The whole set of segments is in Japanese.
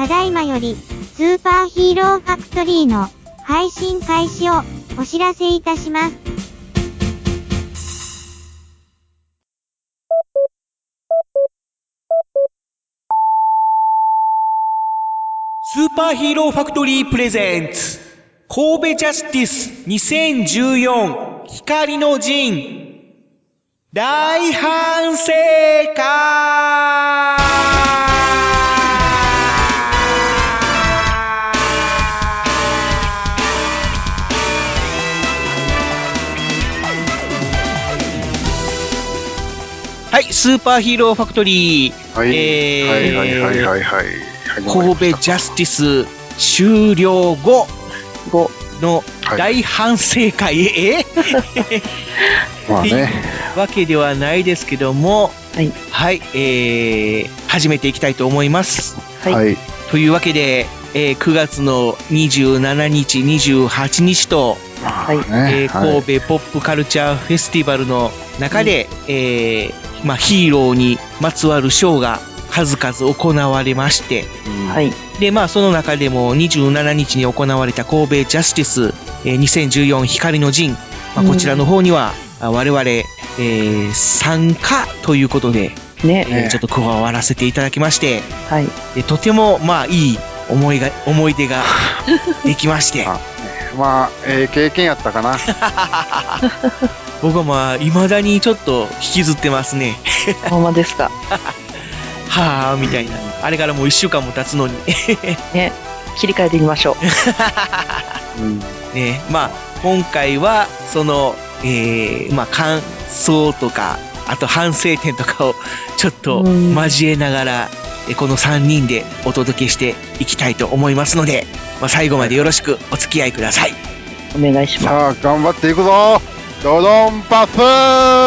ただいまより、スーパーヒーローファクトリーの配信開始をお知らせいたします。スーパーヒーローファクトリープレゼンツ。神戸ジャスティス2014光の陣。大反省会。はい、スーパーヒーローファクトリー、はい、えーはいはいはいはいはい。神戸ジャスティス終了後のはい大反省会へ、まあね。わけではないですけども、はい。はい、えー、始めていきたいと思います。はい。はい。というわけで、えー9月の27日、28日と、まあはいえね。ー神戸ポップカルチャーフェスティバルの中で、えーまあ、ヒーローにまつわるショーが数々行われまして、はい。で、まあ、その中でも27日に行われた神戸ジャスティス、えー2014光の陣、まあ、こちらの方には、あ我々、えー参加ということで、ね。えーちょっと加わらせていただきまして、はい。でとても、まあ、いい思いが、思い出ができまして、あまあ、ええ経験やったかな。僕はまあ、未だにちょっと引きずってますね。ほんまですか。はあ、みたいな。あれからもう一週間も経つのに。ね。切り替えていきましょうん。ね、まあ、今回は、その、えー、まあ、感想とか、あと反省点とかをちょっとうん交えながら、えこの3人でお届けしていきたいと思いますので、まあ、最後までよろしくお付き合いください。う。お願いしまさあ、頑張っていくぞドドンパフー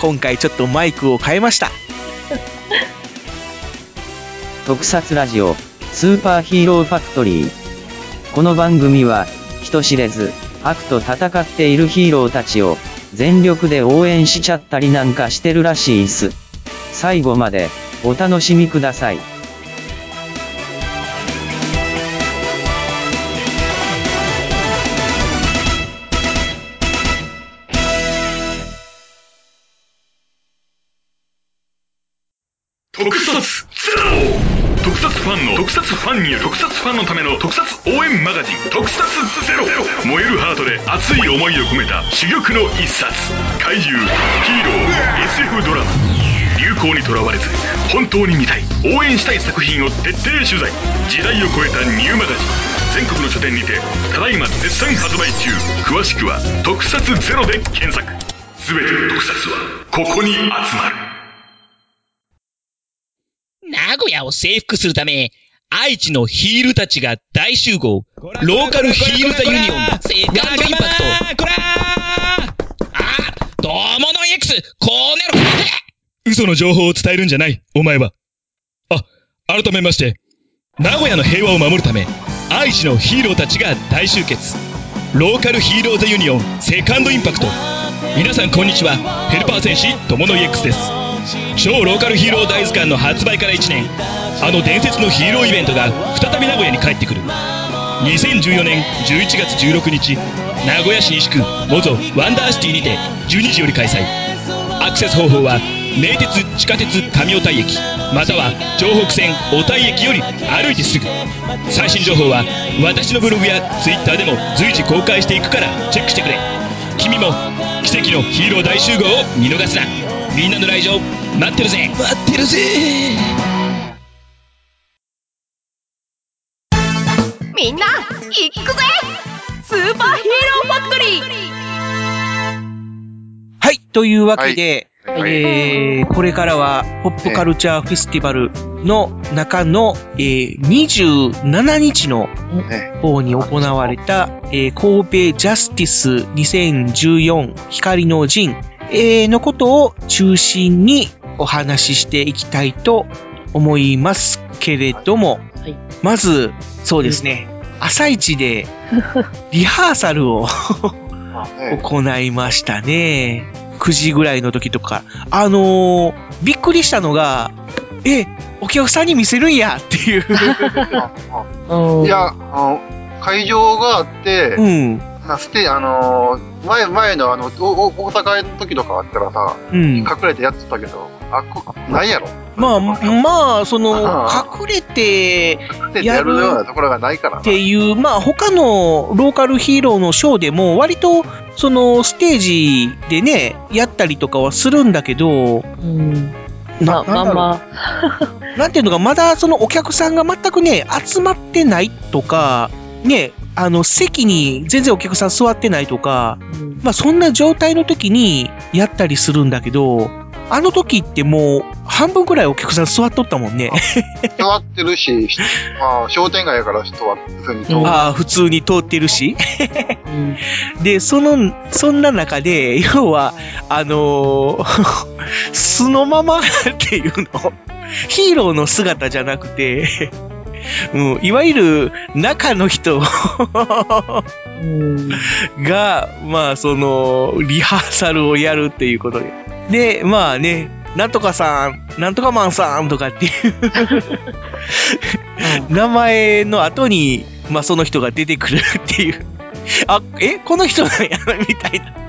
今回ちょっとマイクを変えました。特撮ラジオ、スーパーヒーローファクトリー。この番組は、人知れず、悪と戦っているヒーローたちを、全力で応援しちゃったりなんかしてるらしいっす。最後まで、お楽しみください。ンによる特撮ファンのための特撮応援マガジン特撮ゼロ。燃えるハートで熱い思いを込めた珠玉の一冊。怪獣ヒーロー SF ドラマ。流行にとらわれず本当に見たい。応援したい作品を徹底取材。時代を超えたニューマガジン。全国の書店にてただいま絶賛発売中。詳しくは「特撮ゼロで検索。全ての特撮はここに集まる。名古屋を征服するため、愛知のヒールたちが大集合。ローカルヒールザユニオン、セカンドインパクト。こらあどうもの X、こうねろ嘘の情報を伝えるんじゃない、お前は。あ、改めまして、名古屋の平和を守るため、愛知のヒーローたちが大集結。ローカルヒーローザユニオン、セカンドインパクト。皆さんこんにちは、ヘルパー戦士、友の X です。超ローカルヒーロー大図鑑の発売から1年。あの伝説のヒーローイベントが再び名古屋に帰ってくる。2014年11月16日名古屋市西区 mozo ワンダーシティにて12時より開催。アクセス方法は名鉄地下鉄上小田井駅または城北線小田井駅より歩いてすぐ。最新情報は私のブログや Twitter でも随時公開していくからチェックしてくれ。君も奇跡のヒーロー大集合を見逃すな。みんなの来場待ってるぜ。待ってるぜ。みんな行くぜ。スーパーヒーローファクトリー。はい、というわけで、はい。えー、これからは、ポップカルチャーフェスティバルの中の、えー、27日のね方に行われた、えー、神戸ジャスティス2014光の陣、えー、のことを中心にお話ししていきたいと思いますけれども、はい。まず、そうですね、朝一で リハーサルを 行いましたね。9時ぐらいの時とか。あのーびっくりしたのが、え、お客さんに見せるんやっていう。うんいや、あの会場があって、うん。なステあのー前、前のあの、おお大阪の時とかあったらさ、うん。隠れてやってたけど、あ、こないやろ？まあ、まあ、その、あ隠れてやるようなところがないからな。っていう、まあ、他のローカルヒーローのショーでも、割と、その、ステージでね、やったりとかはするんだけど、うん。まあ、まあなんていうのか、まだそのお客さんが全くね、集まってないとか、ね、あの、席に全然お客さん座ってないとか、まあそんな状態の時にやったりするんだけど、あの時ってもう半分くらいお客さん座っとったもんね。座ってるし、し まあ、商店街やから人は普通に通る。ああ、普通に通ってるし。うんで、その、そんな中で、要は、あのー素のままっていうの、ヒーローの姿じゃなくて、うん、いわゆる中の人うんが、まあ、その、リハーサルをやるっていうことで。で、まあね、なんとかさん、なんとかマンさんとかっていう名前の後に、まあその人が出てくるっていう。あ、えこの人なんやみたいな。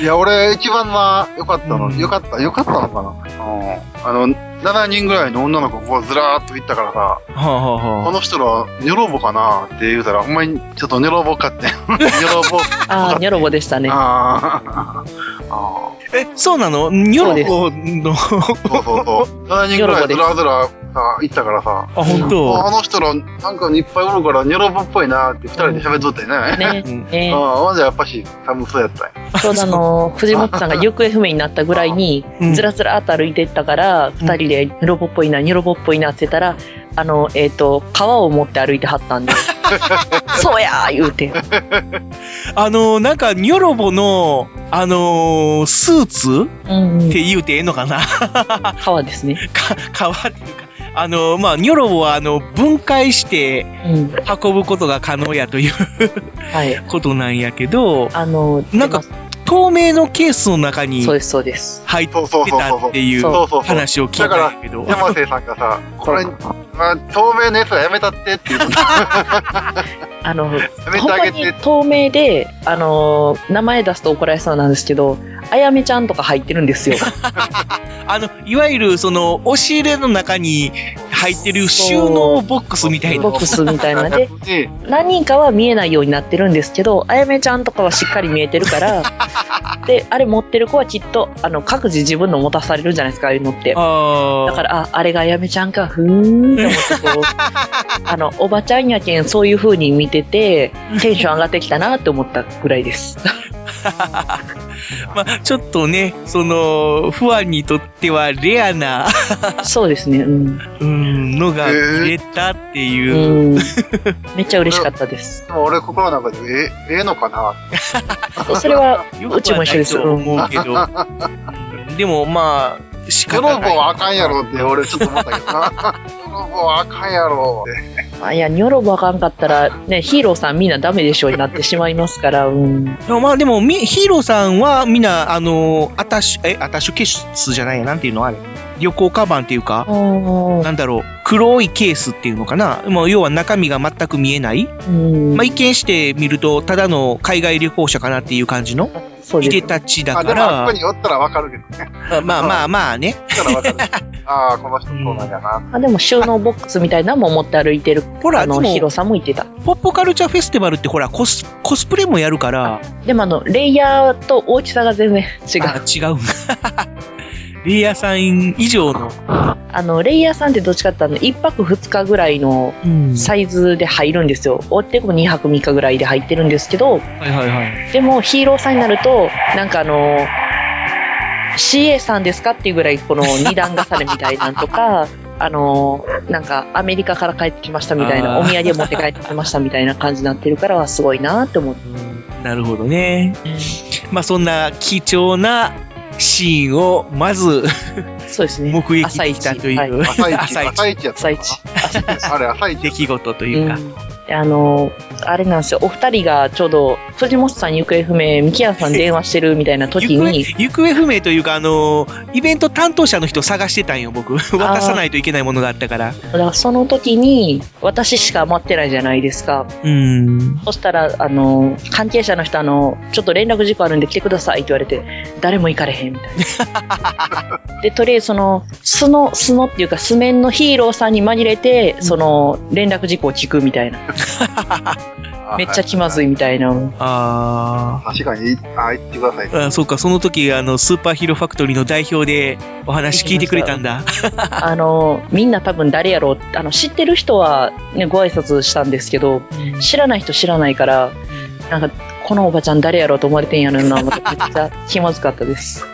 いや、俺、一番な、良かったの、うん良かった、良かったのかな。うん。あの、7人ぐらいの女の子こうずらーっと行ったからさ、はあ、はあはこの人ら、ニョロボかなって言うたら、ほんまに、ちょっとニョロボかって。ニョロボ。ああ、ニョロボでしたね。あーあ え、そうなの？ニョロコの、ー。そうそうそう。7人ぐらいずらずらさ、行ったからさ、あ、本あ当。の人ら、なんかいっぱいおるから、ニョロボっぽいなって二人で喋っとってね。ねうん。ねああ、ほんじゃやっぱし、寒そうやったんや。ちょうどあの、藤本さんが行方不明になったぐらいにうん、ずらずらっと歩いてったから、二人でロボっぽいな、ニョロボっぽいなって言ったら、あの、えっ、と、川を持って歩いてはったんで、そうやー言うて。あの、なんか、ニョロボの、あのースーツ？うんうんって言うてええのかな？川ですね。か、川っていうか、あの、まあ、ニョロボは、あの、分解してうん。運ぶことが可能やというはい。ことなんやけど、あの、なんか透明のケースの中にそうです、そうです。入ってそうそうそうそうたっていう話を聞いたんやけど。山瀬さんがさ、これ、まあ、透明のやつはやめたってって言うの。あの、ほん。に透明で、あの、名前出すと怒られそうなんですけど、あやめちゃんとか入ってるんですよ。あの、いわゆる、その、押し入れの中に入ってる収納ボックスみたいなボ。ックスみたいなので、で、何人かは見えないようになってるんですけど、あやめちゃんとかはしっかり見えてるから、で、あれ持ってる子はきっと、あの、各自自分の持たされるじゃないですか、ああいうのって。あだから、あ、あれがあやめちゃんか、ふーんって思ってこう、あの、おばちゃんやけん、そういう風に見てて、テンション上がってきたなって思ったぐらいです。まあ、ちょっとね、その、ファンにとってはレアな、そうですね、うん。うん、のが見れたっていう。うん。めっちゃ嬉しかったです。でも俺心の中で、え、ええのかな？それは、ようちも一緒です。くはないとうん思うけど。うんでも、まあ、仕ニョロ方ない。ボはあかんやろって俺ちょっと思ったけどな。ニョロボはあかんやろって。あいや、ニョロボあかんかったら、ね、ヒーローさんみんなダメでしょになってしまいますから、うん。まあでも、みヒーローさんはみんな、あの、アタッシュ、え、アタッシュケースじゃないや、なんていうのあれ。旅行カバンっていうか、なんだろう、黒いケースっていうのかな。もう要は中身が全く見えない。うんまあ一見してみると、ただの海外旅行者かなっていう感じの、いで。たちだあ、でからもあそこ、におったらわかるけどね。まあまあまあね。おったらわかる。ああ、この人そうなんやな。あでも収納ボックスみたいなのも持って歩いてる、ほら、あの、でもヒーローさんも言ってた。ポップカルチャーフェスティバルってほら、コス、コスプレもやるから、でもあの、レイヤーと大きさが全然違う。あ違うんだ。レイヤーさん以上の、あの、レイヤーさんってどっちかっていうと、1泊2日ぐらいのうんサイズで入るんですよ。追っても2泊3日ぐらいで入ってるんですけど、はいはいはい。でもヒーローさんになると、なんかあの、CA さんですかっていうぐらいこの二段重ねみたいなんとか、あの、なんかアメリカから帰ってきましたみたいな、お土産持って帰ってきましたみたいな感じになってるからはすごいなって思って。なるほどね。まあそんな貴重なシーンをまずそうですね。目撃できたという、はい朝一、朝一朝一朝一。かな。あれ、朝一。出来事とういうか。ん、あの、あれなんですよ、お二人がちょうど、藤本さん行方不明、三木屋さん電話してるみたいな時に、行方不明というか、あのーイベント担当者の人探してたんよ、僕。渡さないといけないものがあったから。だからその時に、私しか待ってないじゃないですか。うーん。そしたら、あの、関係者の人、あの、ちょっと連絡事項あるんで来てくださいって言われて、誰も行かれへんみたいな。で、とりあえずその、素の、素のっていうか、素面のヒーローさんに紛れて、その、連絡事項を聞くみたいな。めっちゃ気まずいみたいな。あ確かに、あ、言ってください。ーあ。そうか、その時、あの、スーパーヒーローファクトリーの代表でお話聞いてくれたんだ。あの、みんな多分誰やろうあの、知ってる人はね、ご挨拶したんですけど、知らない人知らないから、なんか、このおばちゃん誰やろうと思われてんやろな、思ってめっちゃ気まずかったです。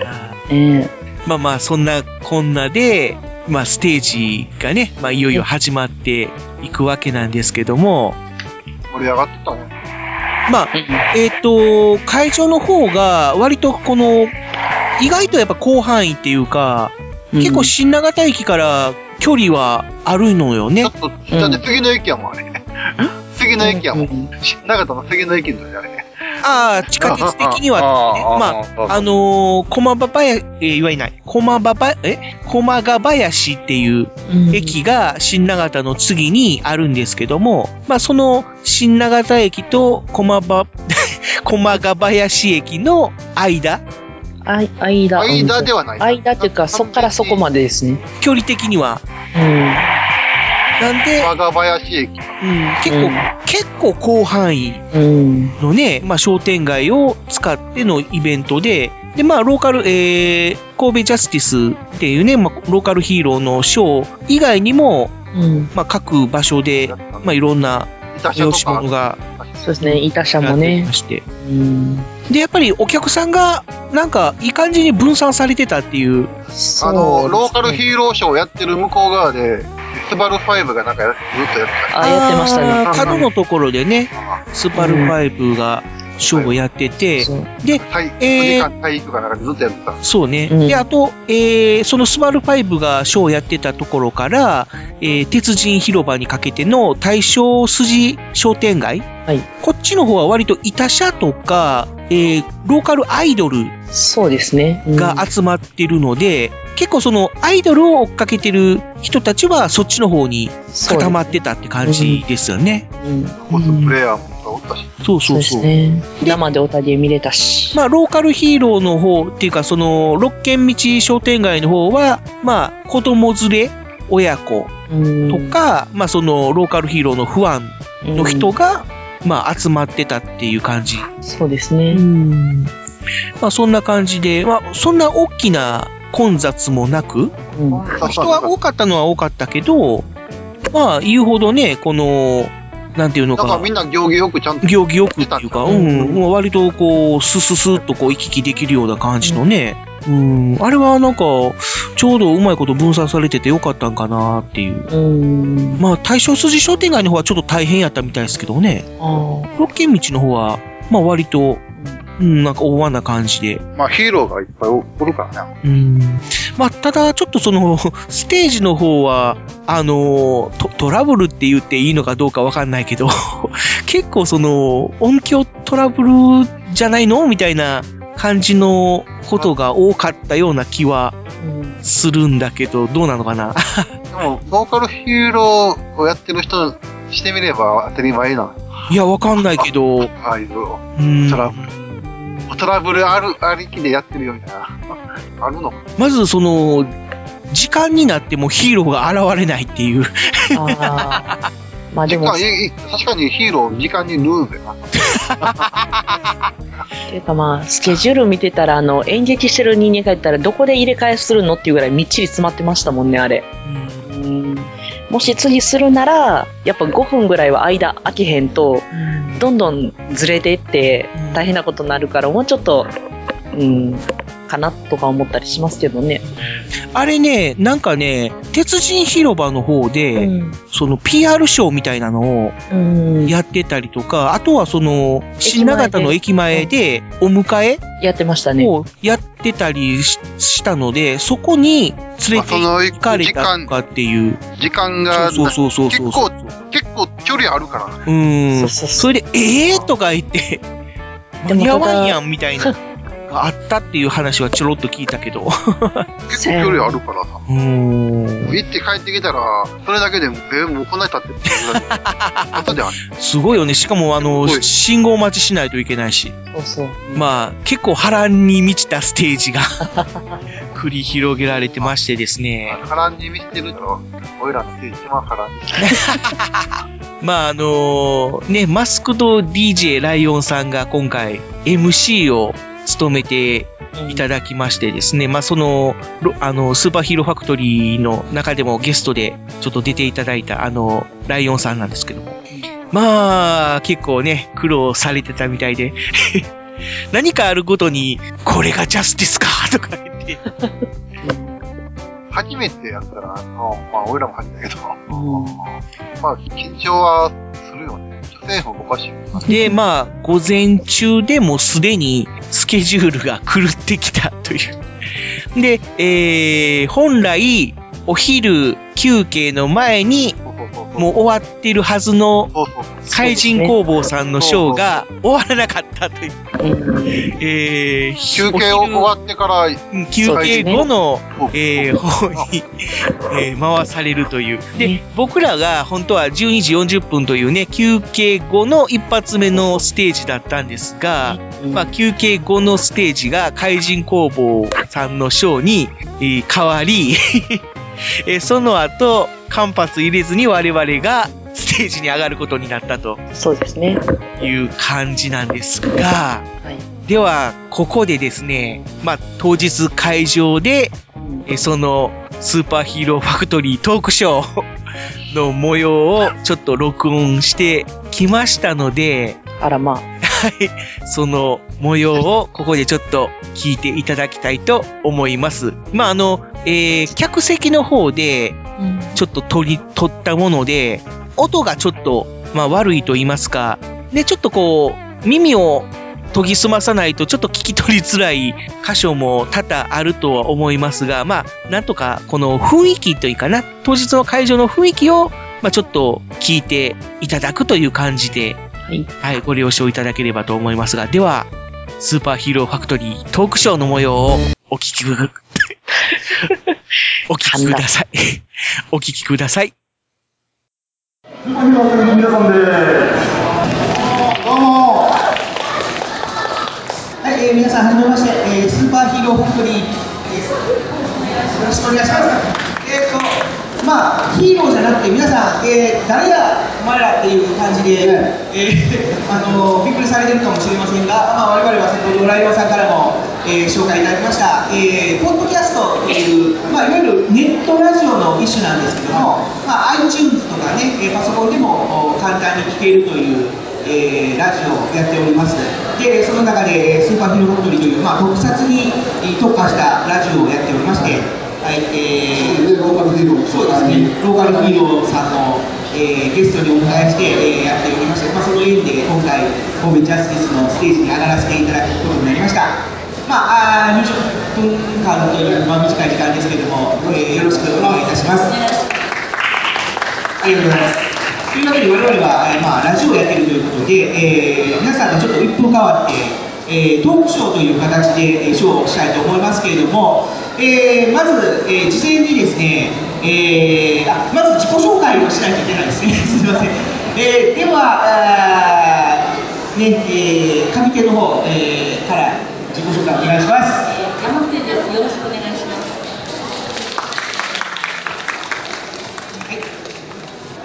ええまあまあ、そんなこんなで、まあ、ステージがね、まあ、いよいよ始まっていくわけなんですけども、盛り上がってたね。まあ、えっ、と、会場の方が、割とこの、意外とやっぱ広範囲っていうか、結構新長田駅から距離はあるのよね。ちょっと、だって次の駅やもん、あれ。次の駅やもん。長田の次の駅の時あれ。ああ、地下鉄的にはね、あーまあーあ、あのー、駒場林、えー、言わない、駒場ば、え？駒ヶ林っていう駅が新長田の次にあるんですけども、まあ、その新長田駅と駒場、駒ヶ林駅の間、あい、間。間ではない。間っていうか、そっからそこまでですね。距離的には。うん。なんで、我が林駅。うん、結構、うん結構広範囲うん。のね、まあ、商店街を使ってのイベントで、で、まあ、ローカル、えー、神戸ジャスティスっていうね、まあ、ローカルヒーローのショー以外にも、うん。まあ、各場所で、まあ、いろんな催し物がそうですね、板車やってもねま。して。うん。で、やっぱりお客さんが、なんか、いい感じに分散されてたっていう。あの、ローカルーヒーローショーをやってる向こう側で、スバル5がなんかやずっとやってた。あ、やってましたね。角のところでね、あスパル5がショーをやってて、そうで、体えー9時間体育かなんかでずっとやってた。そうね。うんで、あと、えー、そのスバル5がショーをやってたところから、えー、鉄人広場にかけての大正筋商店街。はい。こっちの方は割と板車とか、えー、ローカルアイドルそうですね。うんが集まってるので、結構そのアイドルを追っかけてる人たちはそっちの方に固まってたって感じですよね。うん。コスプレイヤーもおったし。そうそそううそう。ですね。生でおたげ見れたし。まあ、ローカルヒーローの方っていうか、その、六軒道商店街の方は、まあ、子供連れ、親子うんとか、まあ、その、ローカルヒーローのファンの人が、まあ、集まってたっていう感じ。そうですね。まあ、そんな感じで、まあ、そんな大きな混雑もなく、うん。まあ人は多かったのは多かったけど、まあ、言うほどね、この、なんていうのかなんかみ、んな行儀よくちゃんと。行儀よくっていうか、ううんう割とこう、スススッとこう行き来できるような感じのね、うん、あれはなんか、ちょうどうまいこと分散されててよかったんかなっていう。うん。まあ、大正筋商店街の方はちょっと大変やったみたいですけどね、あ六軒道の方は、まあ割と、うん、なんか大和な感じで、まあヒーローがいっぱいおおるからね。うんまあ、ただ、ちょっとその、ステージの方は、あのト、トラブルって言っていいのかどうかわかんないけど、結構その、音響トラブルじゃないのみたいな感じのことが多かったような気はうんするんだけど、どうなのかな？でも、ローカルヒーローをやってる人してみれば当たり前なの。いや、わかんないけど、ああいう、うんトラブル。トラブルある、ありきでやってるよみたいな。あるの？かまずその、時間になってもヒーローが現れないっていう。まあでも、確かにヒーロー時間にルールでな。ていうかまあ、スケジュール見てたら、あの、演劇してる人間がいたら、どこで入れ替えするのっていうぐらいみっちり詰まってましたもんね、あれ。うん。もし次するなら、やっぱ5分ぐらいは間空けへんと、どんどんずれていってうん。大変なことになるから、もうちょっと、うん、かなとか思ったりしますけどね。あれね、なんかね、鉄人広場の方で、うん。その PR ショーみたいなのをうん。やってたりとか、あとはその、新長田の駅前でお迎えやってましたね。をやってたりししたので、そこに連れて行かれたとかっていう。時間が、そうそうそうそう結構、結構距離あるから。うーん。それで、ええー、とか言って、間に合わんやんみたいな、があったっていう話はちょろっと聞いたけど。結構距離あるからさ。うーん。行って帰ってきたら、それだけでも、え、もうこんなに経ってるってぐらい。後である。すごいよね。しかも、あの、信号待ちしないといけないし。そうそう。まあ、結構波乱に満ちたステージが 繰り広げられてましてですね。波乱に満ちてるだろ。俺らのステージ一番波乱にしてる。まあ、あのね、マスクド DJ ライオンさんが今回 MC を務めていただきましてですね、まあその、あの、スーパーヒーローファクトリーの中でもゲストでちょっと出ていただいたあの、ライオンさんなんですけども。まあ、結構ね、苦労されてたみたいで、何かあるごとに、これがジャスティスかとか言って。初めてやったら、あの、まあ俺らも初めてだけど、まあ緊張はするよね。政府おかしい。で、まあ、午前中でもすでにスケジュールが狂ってきたという。で、えー、本来、お昼休憩の前に、もう終わってるはずの怪人工房さんのショーが終わらなかったという。えー、休憩を終わってから、休憩後の、えー、方に、えー、回されるという。で、僕らが本当は12時40分というね、休憩後の一発目のステージだったんですが、まあ、休憩後のステージが怪人工房さんのショーに、えー変わり、えーその後、間髪入れずに我々がステージに上がることになったと。そうですね。いう感じなんですが、では、ここでですね、まあ、当日会場で、その、スーパーヒーローファクトリートークショーの模様をちょっと録音してきましたので、あらまあ。はい。その模様をここでちょっと聞いていただきたいと思います。まあ、あの、えー、客席の方で、ちょっと取り、取ったもので、音がちょっと、まあ、悪いと言いますか、で、ちょっとこう、耳を研ぎ澄まさないとちょっと聞き取りづらい箇所も多々あるとは思いますが、まあ、なんとかこの雰囲気というかな、当日の会場の雰囲気を、まあ、ちょっと聞いていただくという感じで、はい、ご了承いただければと思いますが、では、スーパーヒーローファクトリートークショーの模様をお聞きく、お聞きください。お聞きください。スーパーヒーローファクトリーの皆さんです。どうも。はい、えー皆さんはじめまして、えースーパーヒーローファクトリーです。よろしくお願いします。まあ、ヒーローじゃなくて皆さん、えー誰やお前らっていう感じで、えー あのびっくりされてるかもしれませんが、まあ、我々は先ほどライオンさんからも、えー紹介いただきました、えーポッドキャストという、まあ、いわゆるネットラジオの一種なんですけども、まあ、iTunes とかね、えーパソコンでもお簡単に聞けるという、えーラジオをやっております。で、その中で、えースーパーヒーローファクトリーという、まあ、特撮にえー特化したラジオをやっておりまして、はい、えー、ローカルヒーローそうですね、ローカルヒーローさんの、えーゲストにお迎えして、えーやっておりまして、まあ、その縁で今回、神戸ジャスティスのステージに上がらせていただくことになりました。まあ、あー20分間という、まあ、短い時間ですけれども、えーよろしくお願いいたします。ありがとうございます。というわけで我々は、えーまあ、ラジオをやっているということで、えー皆さんとちょっと一風変わって、えートークショーという形で、えーショーをしたいと思いますけれども、えーまず、えー事前にですね、えーあまず自己紹介をしないといけないですね。すみません。えーでは、あーね、えー上手の方、えーから自己紹介お願いします。山手です。よろしくお願いします。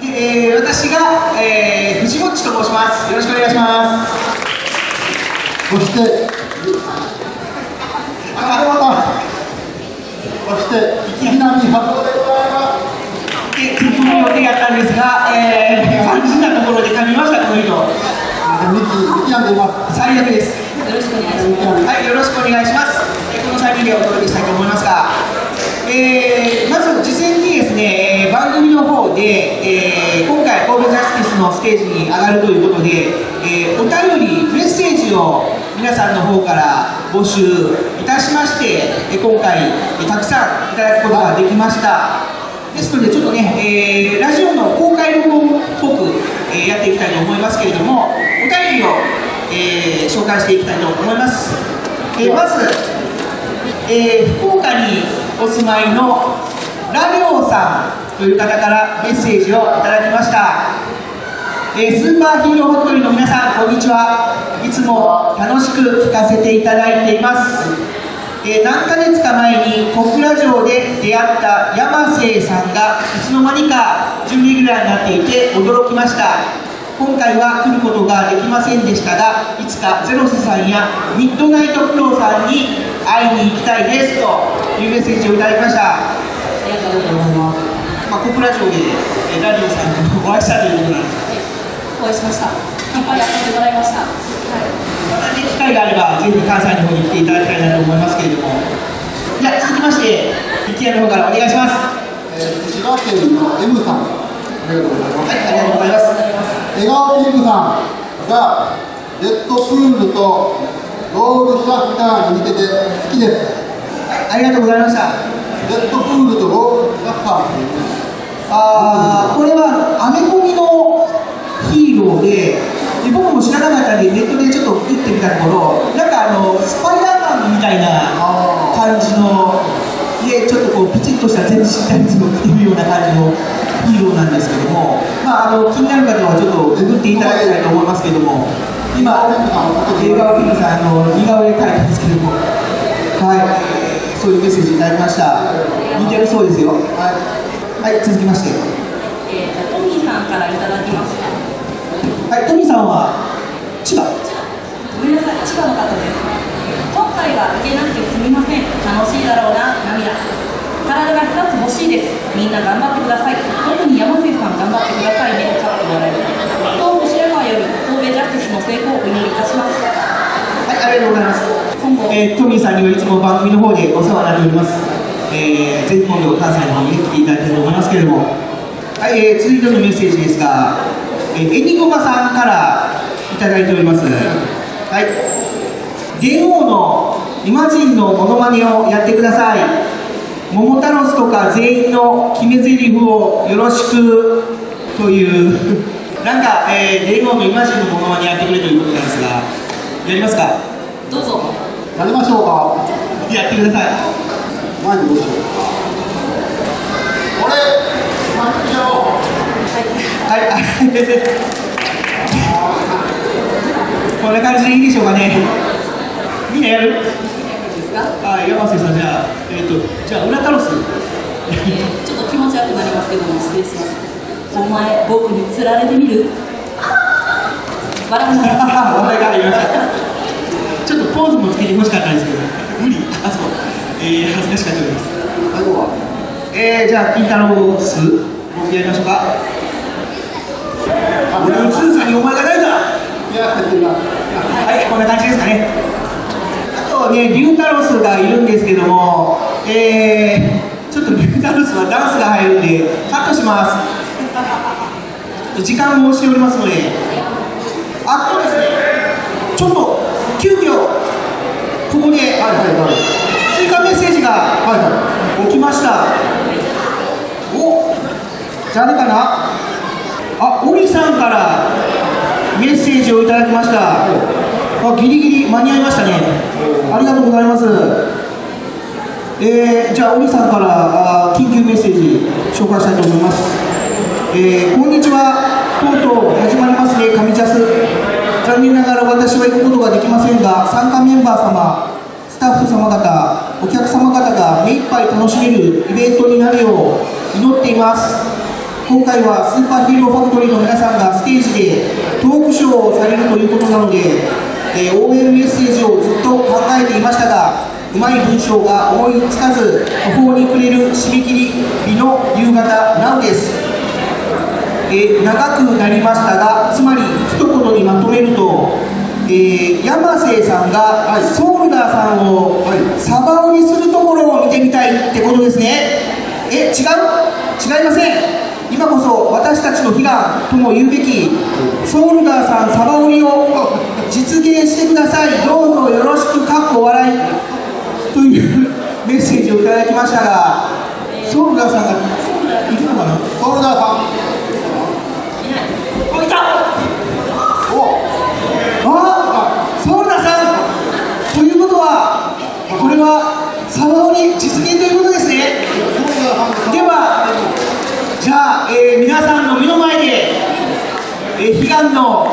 でえー私が、えー、藤もと申します。よろしくお願いします。そして、あ、また。そして、でございます。予定やったんですが、えー、肝心なところで噛みました、この人。最悪です。よろしくお願いします。はい、よろしくお願いします。えーこの3人でお届けしたいと思いますが、えーまず事前にですね、えー番組の方で、えー今回神戸ジャスティスのステージに上がるということで、えーお便り、メッセージを皆さんの方から募集いたしまして、え今回、たくさんいただくことができました。ですので、ちょっとね、えーラジオの公開録音っぽく、えやっていきたいと思いますけれども、お便りを、え紹介していきたいと思います。えまず、え福岡にお住まいのラリョウさんという方からメッセージをいただきました。えスーパーヒーローファクトリーの皆さん、こんにちは。いつも楽しく聞かせていただいています。え何ヶ月か前に小倉城で出会った山瀬さんがいつの間にか準レギュラーになっていて驚きました。今回は来ることができませんでしたが、いつかゼロスさんやミッドナイトクローさんに会いに行きたいですというメッセージをいただきました。ありがとうございます。まあ、小倉城で、えーラリオさんとお会いしたということなんです。お会いしました。いっぱい遊んでもらいました。またね、機会があれば、ぜひ関西の方に来ていただきたいなと思いますけれども。じゃあ、続きまして、池谷の方からお願いします。滋賀県の M さん、ありがとうございます。はい、ありがとうございます。笑顔ピンクさんが、ジェットプールとロールシャッターに似てて好きです。ありがとうございました。ジェットプールとロあー、これはアメコミのヒーローで、で僕も知らなかったんで、ネットでちょっと打ってみたところ、なんかあの、スパイダーマンみたいな感じの、で、ちょっとこう、ピチッとした全身タイツを着てるような感じのヒーローなんですけども、まあ、あの、気になる方はちょっとググっていただきたいと思いますけども、今、映画をピンクさん、あの、似顔絵描いてますけども、はい、そういうメッセージいただきました。似てるそうですよ。はい、はい、続きまして。えーとトミーさんからいただきました。はい、トミさんは千葉？ごめんなさい、千葉の方です。今回は行けなくてすみません。楽しいだろうな、涙。体が2つ欲しいです。みんな頑張ってください。特に山瀬さん頑張ってくださいね。かっこ笑い。東部白川より神戸ジャスティスの成功をお祈りいたします。ありがとうございます。えートミーさんにはいつも番組の方でお世話になっております。えーぜひ今度関西の方に来ていただきたいと思いますけれども。はい、えー続いてのメッセージですが、えーエニゴマさんからいただいております。はい。電王のイマジンのモノマネをやってください。桃太郎とか全員の決め台詞をよろしくという、なんか、えー、電王のイマジンのモノマネやってくれということなんですが、やりますか？どうぞ。やりましょうか。やってください。前にどうしよう。これ、マッチャを。はい、あこんな感じでいいでしょうかね。みんなやる？あ、山瀬さん、じゃあ、えっ、と、じゃあ、裏タロス。ちょっと気持ち悪くなりますけども、失礼します。お前、僕に釣られてみる？笑うな。笑いが入りました。ちょっとポーズもつけてほしかったんですけど、無理。あ、そう。えー、恥ずかしかったです。最後は。えー、じゃあ、金太郎ス、僕やりましょうか。俺のスーツにお前がない。はい、こんな感じですかね。あとね、リュウタロスがいるんですけども、えー、ちょっとリュウタロスはダンスが入るんで、カットします。時間も押しておりますので、あとですね、ちょっと急遽、ここで、追加メッセージが起きました。お誰かな？あ、オリさんからメッセージをいただきました。あ、ギリギリ間に合いましたね。ありがとうございます。えー、じゃあ、オリさんからあ緊急メッセージ紹介したいと思います。えー、こんにちは。とうとう始まりますね、神ジャス。残念ながら私は行くことができませんが、参加メンバー様、スタッフ様方、お客様方が目いっぱい楽しめるイベントになるよう祈っています。今回はスーパーヒーローファクトリーの皆さんがステージでトークショーをされるということなので、えー応援メッセージをずっと考えていましたが、うまい文章が思いつかず、途方に暮れる締め切り日の夕方なおです。えー長くなりましたが、つまり言にまとめると、えー山瀬さんがソウルダーさんをサバ売りするところを見てみたいってことですね。え、違う？違いません。今こそ私たちの悲願とも言うべきソウルダーさんサバ売りを実現してください。どうぞよろしくかっこ笑い。という メッセージをいただきましたが、ソルダーさんがいるのかな？ソルダーさん。おいたあソルダーさんということは、これはサバオに実現ということですね。では、じゃあ、えー皆さんの目の前で、えー悲願の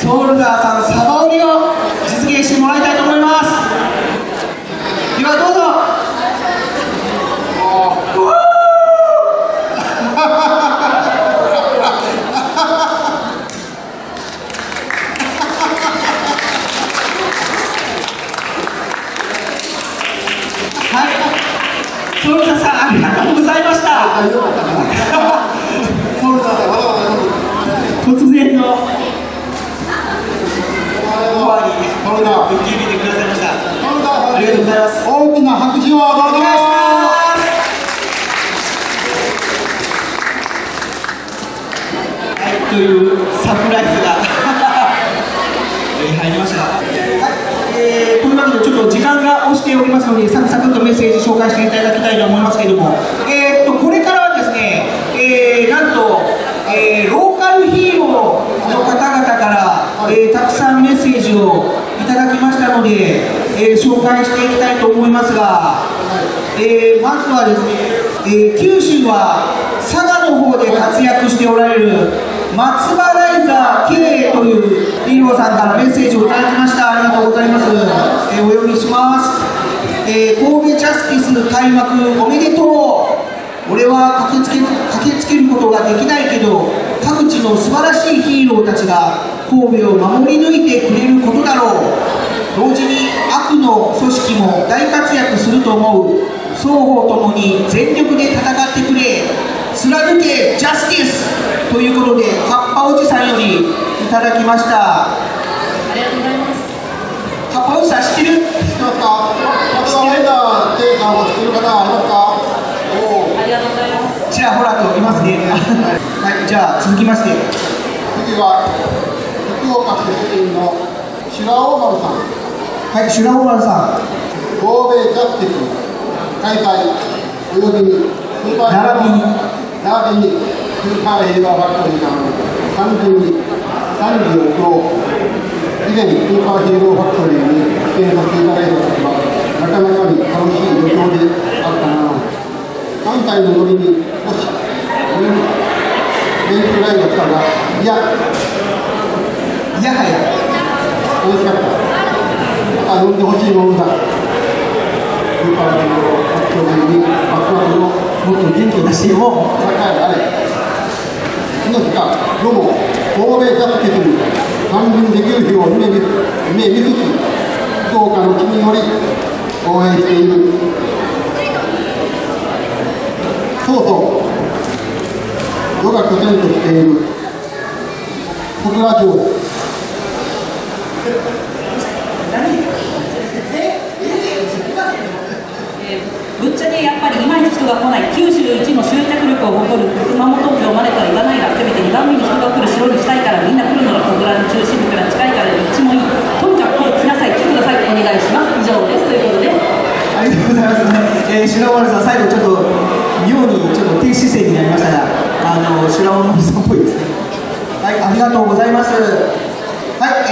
ソウルダーさんサバオリを実現してもらいたいと思います。ではどうぞ。はい。ソルダーさんありがとうございました。ソルダーさん突然のにてくださいました。ありがとうございます。大きな拍手をどうぞお願いします。はい、というサプライズがえー入りました。はい、えー、というわけでちょっと時間が押しておりますので、サクサクとメッセージ紹介していただきたいと思いますけれども、えー、っとこれからはですね、えー、なんと、えー、ローカルヒーローえー、たくさんメッセージをいただきましたので、えー、紹介していきたいと思いますが、えー、まずはですね、えー、九州は佐賀の方で活躍しておられる松葉ライザー K というヒーローさんからメッセージをいただきました。ありがとうございます。えー、お読みします。えー、神戸ジャスティス開幕おめでとう。俺は駆けつけ駆けつけることができないけど各地の素晴らしいヒーローたちが神戸を守り抜いてくれることだろう。同時に悪の組織も大活躍すると思う。双方ともに全力で戦ってくれ。貫けジャスティスということで葉っぱおじさんよりいただきました。ありがとうございます。葉っぱおじさん知ってる？知ってますか？松田ライダー K さんを知ってる方はありますか？おおありがとうございます。ちらほらといますね。はい。じゃあ続きまして。次は福岡出身の白大丸さんはい修羅王丸さん神戸ジャスティス開催およびにスーパー並びに並びにスーパーヒーローファクトリーさん完全に賛辞を以前スーパーヒーローファクトリーに出演させていただいた時はなかなかに楽しい旅行であったな関西のノリに少しメンツライドしたがいややはや楽しかったまた呼んでほしいものだスーパーヒーローファクトリーに幕末のもっと元気を出してよ栄えあれその日かどうも神戸ジャスティスに参入できる日を夢見夢見つつ福岡の地により応援しているそうそうヨガ拠点としている小倉城ぶっちゃけやっぱりいまいち人が来ない九州一の集客力を誇る熊本城までとは言わないがせめて2番目に人が来る城にしたいからみんな来るのが小倉の中心部から近いから立地もいいとにかく来なさい来てくださいお願いします以上ですということでありがとうございますね、えー、修羅丸さん最後ちょっと妙にちょっと低姿勢になりましたがあの修羅丸さんっぽいですねはいありがとうございます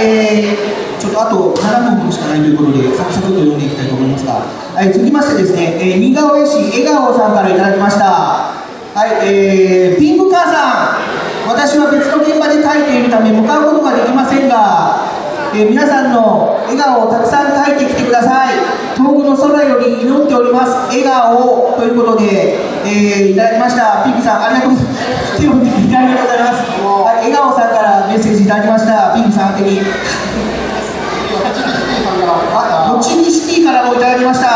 えーちょっとあと7分しかないということで、サクサクと読んでいきたいと思いますが、はい、続きましてですね、えー、新川江市笑顔さんからいただきました。はい、えー、ピンクカーさん、私は別の現場で書いているため向かうことができませんが、えー皆さんの笑顔をたくさん書いてきてください。遠くの空より祈っております。笑顔ということで、えーいただきました。ピンクさん、ありがとうございます。手を振っていただきありがとうございます。はい、笑顔さんからメッセージいただきました。ピンクさん宛てに。あ、栃木シティからもいただきました。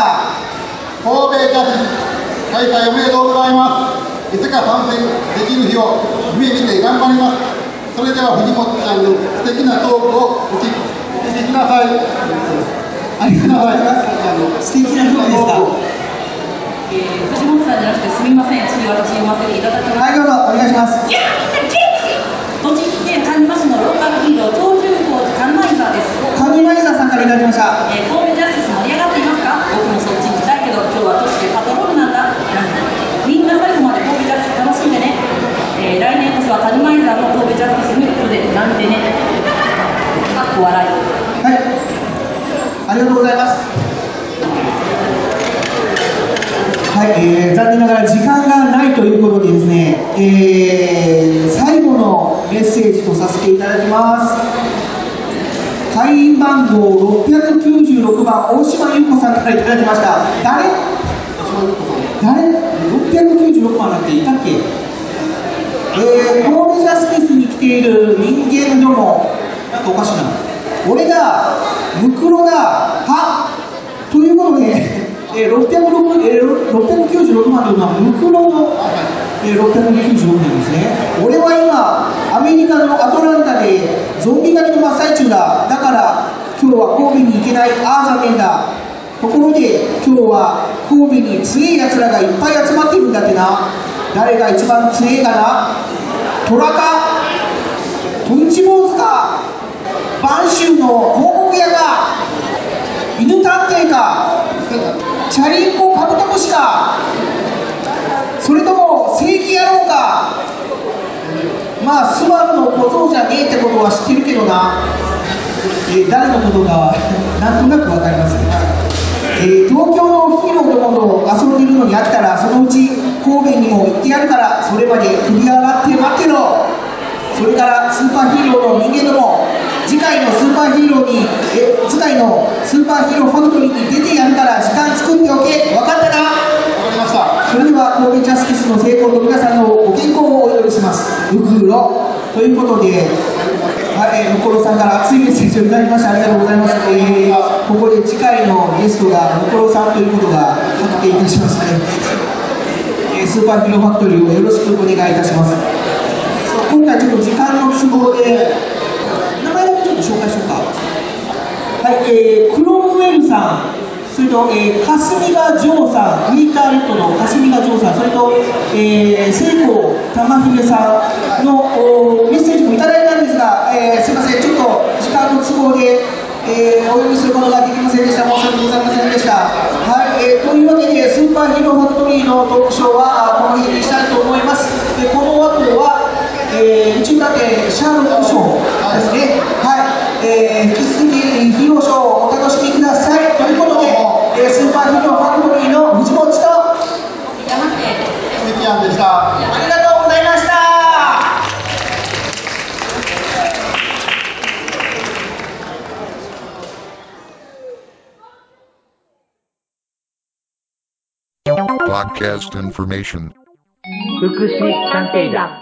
神戸ジャスティス開催おめでとうございますいつか参戦できる日を夢見て頑張りますそれでは藤本ちゃんの素敵なトークをお聞きくださいありがとうございます。素敵なトークですか？えー藤本さんじゃなくてすみません。次私読ませていただきます。はい、どうぞお願いします。栃木県鹿沼市のローカルヒーローカイザーです。カニマイザーさんからいただきました。えー神戸ジャスティス盛り上がっていますか？僕もそっしてパトロールなんだ。みんな最後まで神戸ジャスティス楽しんでね、えー来年こそは谷前山の神戸ジャスティスに来るでなんてね。かっこ笑い。はい、ありがとうございます。はい、えー残念ながら時間がないということでですね、えー最後のメッセージとさせていただきます。会員番号696番、大島優子さんからいただきました。誰？誰 ?696 番なんていたっけ？えー、神戸ジャスティスに来ている人間ども、なんかおかしいな。俺だ、ムクロだ、は？ということで、えー、606えー、696番というのはムクロの、えー、696年ですね。俺は今、アメリカのアトランタでゾンビ狩りの真っ最中だ。だから、今日は神戸に行けない、ああ、残念だ。ところで、今日は神戸に強い奴らがいっぱい集まってるんだってな。誰が一番強いかな？虎かトンチ坊主か播州の広告屋か犬探偵か。チャリンコカブトムシか。それとも正義野郎か。まあスバルの小僧じゃねえってことは知ってるけどな、え誰のことか なんとなくわかります、えー東京のヒーローどもと遊んでるのに飽きたらそのうち神戸にも行ってやるからそれまで首上がって待ってろ。それからスーパーヒーローの人間ども次回のスーパーヒーローにえ次回のスーパーヒーローファクトリーに出てやるから時間作っておけ分かったな。分かりましたそれでは神戸ジャスティスの成功と皆さんのご健康をお祈りします。ウクロということではい、えー、向こうさんから熱いメッセージをいただきましてありがとうございます、えーここで次回のゲストが向こうさんということが確定いたしました、えスーパーヒーローファクトリーをよろしくお願いいたします。ちょっと時間の都合で名前だけちょっと紹介しようか。はい、えー、クロムウェルさん。それと、えー、霞ヶ城さん。ウィーターレッドの霞ヶ城さん。それと、えー、聖子玉秀さんのおメッセージもいただいたんですが、えー、すいません。ちょっと時間の都合でえーお読みすることができませんでした。申し訳ございませんでした。はい、えーというわけでスーパーヒーローファクトリーのトークショーはあこの辺にしたいと思います。でこの後は、えー、宇宙探偵シャーロックショーですね。はい、えー引き続きヒーローショーをお楽しみください。ということで、えースーパーヒーローファクトリーの藤本と山瀬関谷でした。ありがとうございました。Podcast information. 福祉探偵団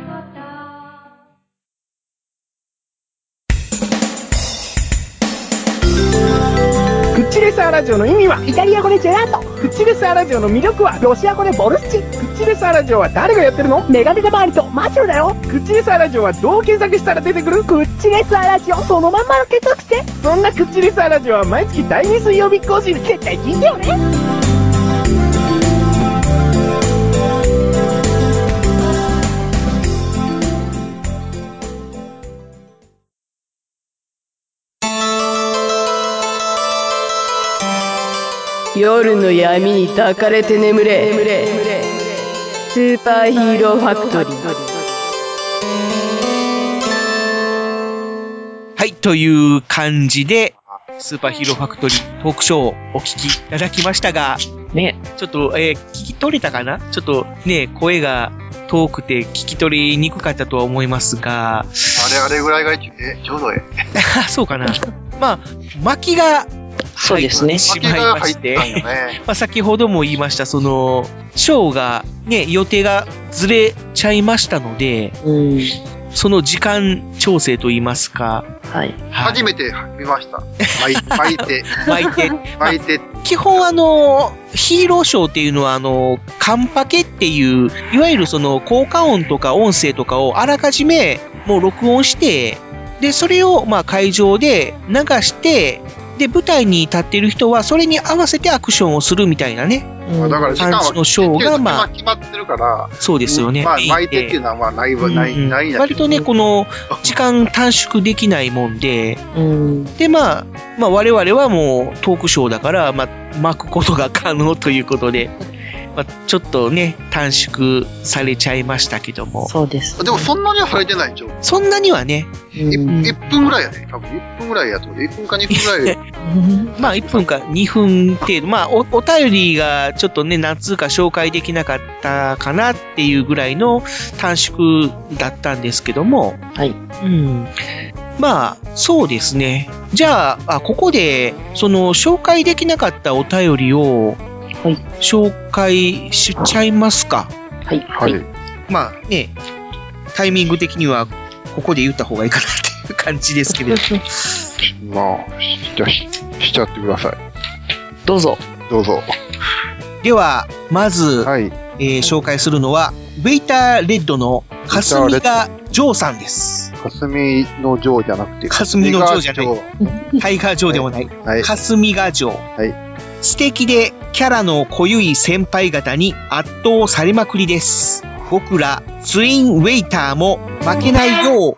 チレスアラジオの意味は？イタリア語でジェラートクッチレスアラジオの魅力はロシア語でボルスチ。クッチレスアラジオは誰がやってるの？メガネタ周りとマシュルだよ。クッチレスアラジオはどう検索したら出てくる？クッチレスアラジオそのまんまの検索して。そんなクッチレスアラジオは毎月第2水曜日更新。絶対聞いてよね夜の闇に抱かれて眠れ。スーパーヒーローファクトリー。はい、という感じで、スーパーヒーローファクトリートークショーをお聞きいただきましたが、ね、ちょっと、えー聞き取れたかな？ちょっとね、声が遠くて聞き取りにくかったとは思いますが、あれあれぐらいが一え、ちょうどええ。そうかな。まあ、巻きがそうですねしまいまして、ねまあ先ほども言いました、その、ショーがね、予定がずれちゃいましたので、その時間調整といいますか、はい。初めて見ました。巻い 巻いて。巻いて。巻いて。基本あの、ヒーローショーっていうのはあの、カンパケっていう、いわゆるその効果音とか音声とかをあらかじめもう録音して、で、それをまあ会場で流して、で、舞台に立っている人はそれに合わせてアクションをするみたいなね。まあだから時間は感じのショーがまあ、決まってるから、そうですよね。まあ巻いてっていうのはまあないわ、ない、うん。ないんだけど割とね、この 時間短縮できないもんで、で、まあ、まあ我々はもうトークショーだから、まあ、巻くことが可能ということで、まあ、ちょっとね、短縮されちゃいましたけども。そうです。でもそんなにはされてないんちゃうそんなにはね、1分ぐらいやね。多分1分ぐらいやと思う。1分か2分ぐらい。まあ1分か2分程度、まあおお便りがちょっとね、何通か紹介できなかったかなっていうぐらいの短縮だったんですけども、はい。うん。まあ、そうですね。じゃあ、あここで、その、紹介できなかったお便りを、紹介しちゃいますか。はい。はい。まあね、タイミング的には、ここで言った方がいいかなっていう感じですけれども。まあ、しじゃあししちゃってください。どうぞ。どうぞ。では、まず、えー紹介するのは、ウェイターレッドのかすみがジョーさんです。かすみのジョーじゃなくて、かすみのジョーじゃないタイガージョタイガーでもない。はいかすみがジョー。素敵でキャラの濃ゆい先輩方に圧倒されまくりです。僕らツインウェイターも負けないよう。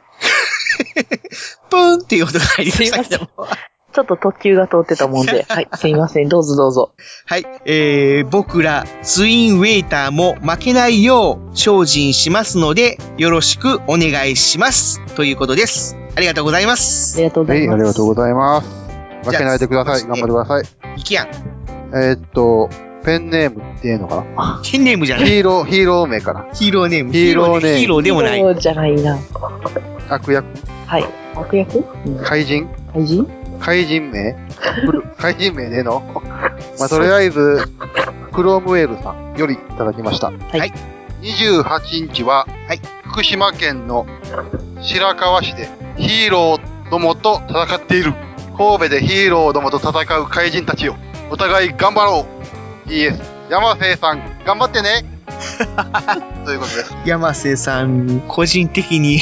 プーンっていう音が入りましたけども。ちょっと特急が通ってたもんで。はい。すいません。どうぞどうぞ。はい。えー、僕らツインウェイターも負けないよう精進しますので、よろしくお願いします。ということです。ありがとうございます。ありがとうごはい、ありがとうございます。負けないでください。頑張ってください。いきやん。えーっと、ペンネームっていうのかな？ペンネームじゃない。ヒーロー、ヒーロー名かな？ヒーローネーム。ヒーローネーム。ヒーローでもない。そうじゃないな。悪役？はい。悪役？怪人？怪人？怪人名？怪人名での？まあ、とりあえず、クロームウェールさんよりいただきました。はい。28日は、福島県の白河市でヒーローどもと戦っている。神戸でヒーローどもと戦う怪人たちよ。お互い頑張ろう !PS、山瀬さん、頑張ってね ということです。山瀬さん、個人的に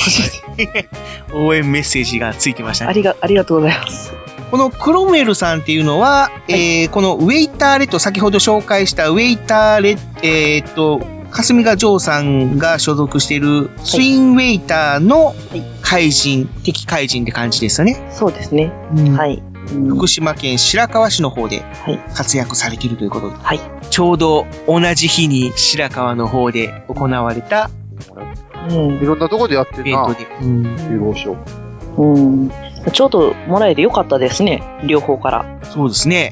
応援メッセージがついてましたね。ありが、ありがとうございます。このクロムエルさんっていうのは、えーこのウェイターレッド、先ほど紹介したウェイターレッえーっと、霞ヶジョーさんが所属しているツインウェイターの怪人、敵怪人って感じですよね。そうですね。はい。福島県白河市の方で活躍されているということで、はい。ちょうど同じ日に白河の方で行われたうん。いろんなとこでやってるな。イベントで。うんヒーローショー。うん。ちょうどもらえてよかったですね。両方から。そうですね。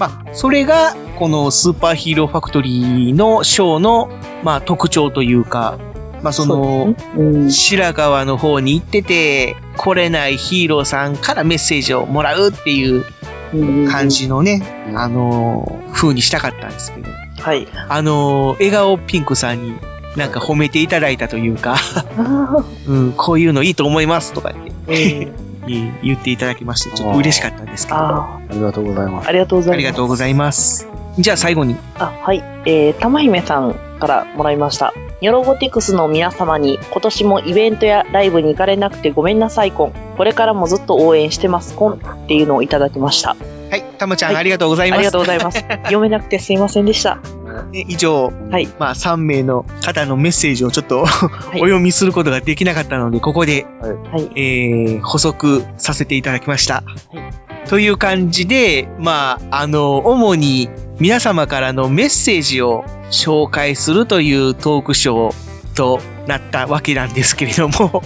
まあ、それが、このスーパーヒーローファクトリーのショーの、まあ、特徴というか、まあ、その、白川の方に行ってて、来れないヒーローさんからメッセージをもらうっていう感じのね、あのー、風にしたかったんですけど。はい。あのー、笑顔ピンクさんになんか褒めていただいたというか、うん、こういうのいいと思いますとかって、言っていただきまして、ちょっと嬉しかったんですけど。あありがとうございます。ありがとうございます。ありがとうございます。じゃあ最後に。あ、はい。えー、玉姫さんからもらいました。ニョロゴティクスの皆様に今年もイベントやライブに行かれなくてごめんなさいコン。これからもずっと応援してますコンっていうのをいただきました。はい、たまちゃん、ありがとうございます。ありがとうございます。読めなくてすいませんでした。ね以上、はい。まあ3名の方のメッセージをちょっと、お読みすることができなかったので、ここで、はい。えー、補足させていただきました。という感じで、まあ、あの、主に皆様からのメッセージを紹介するというトークショーとなったわけなんですけれども、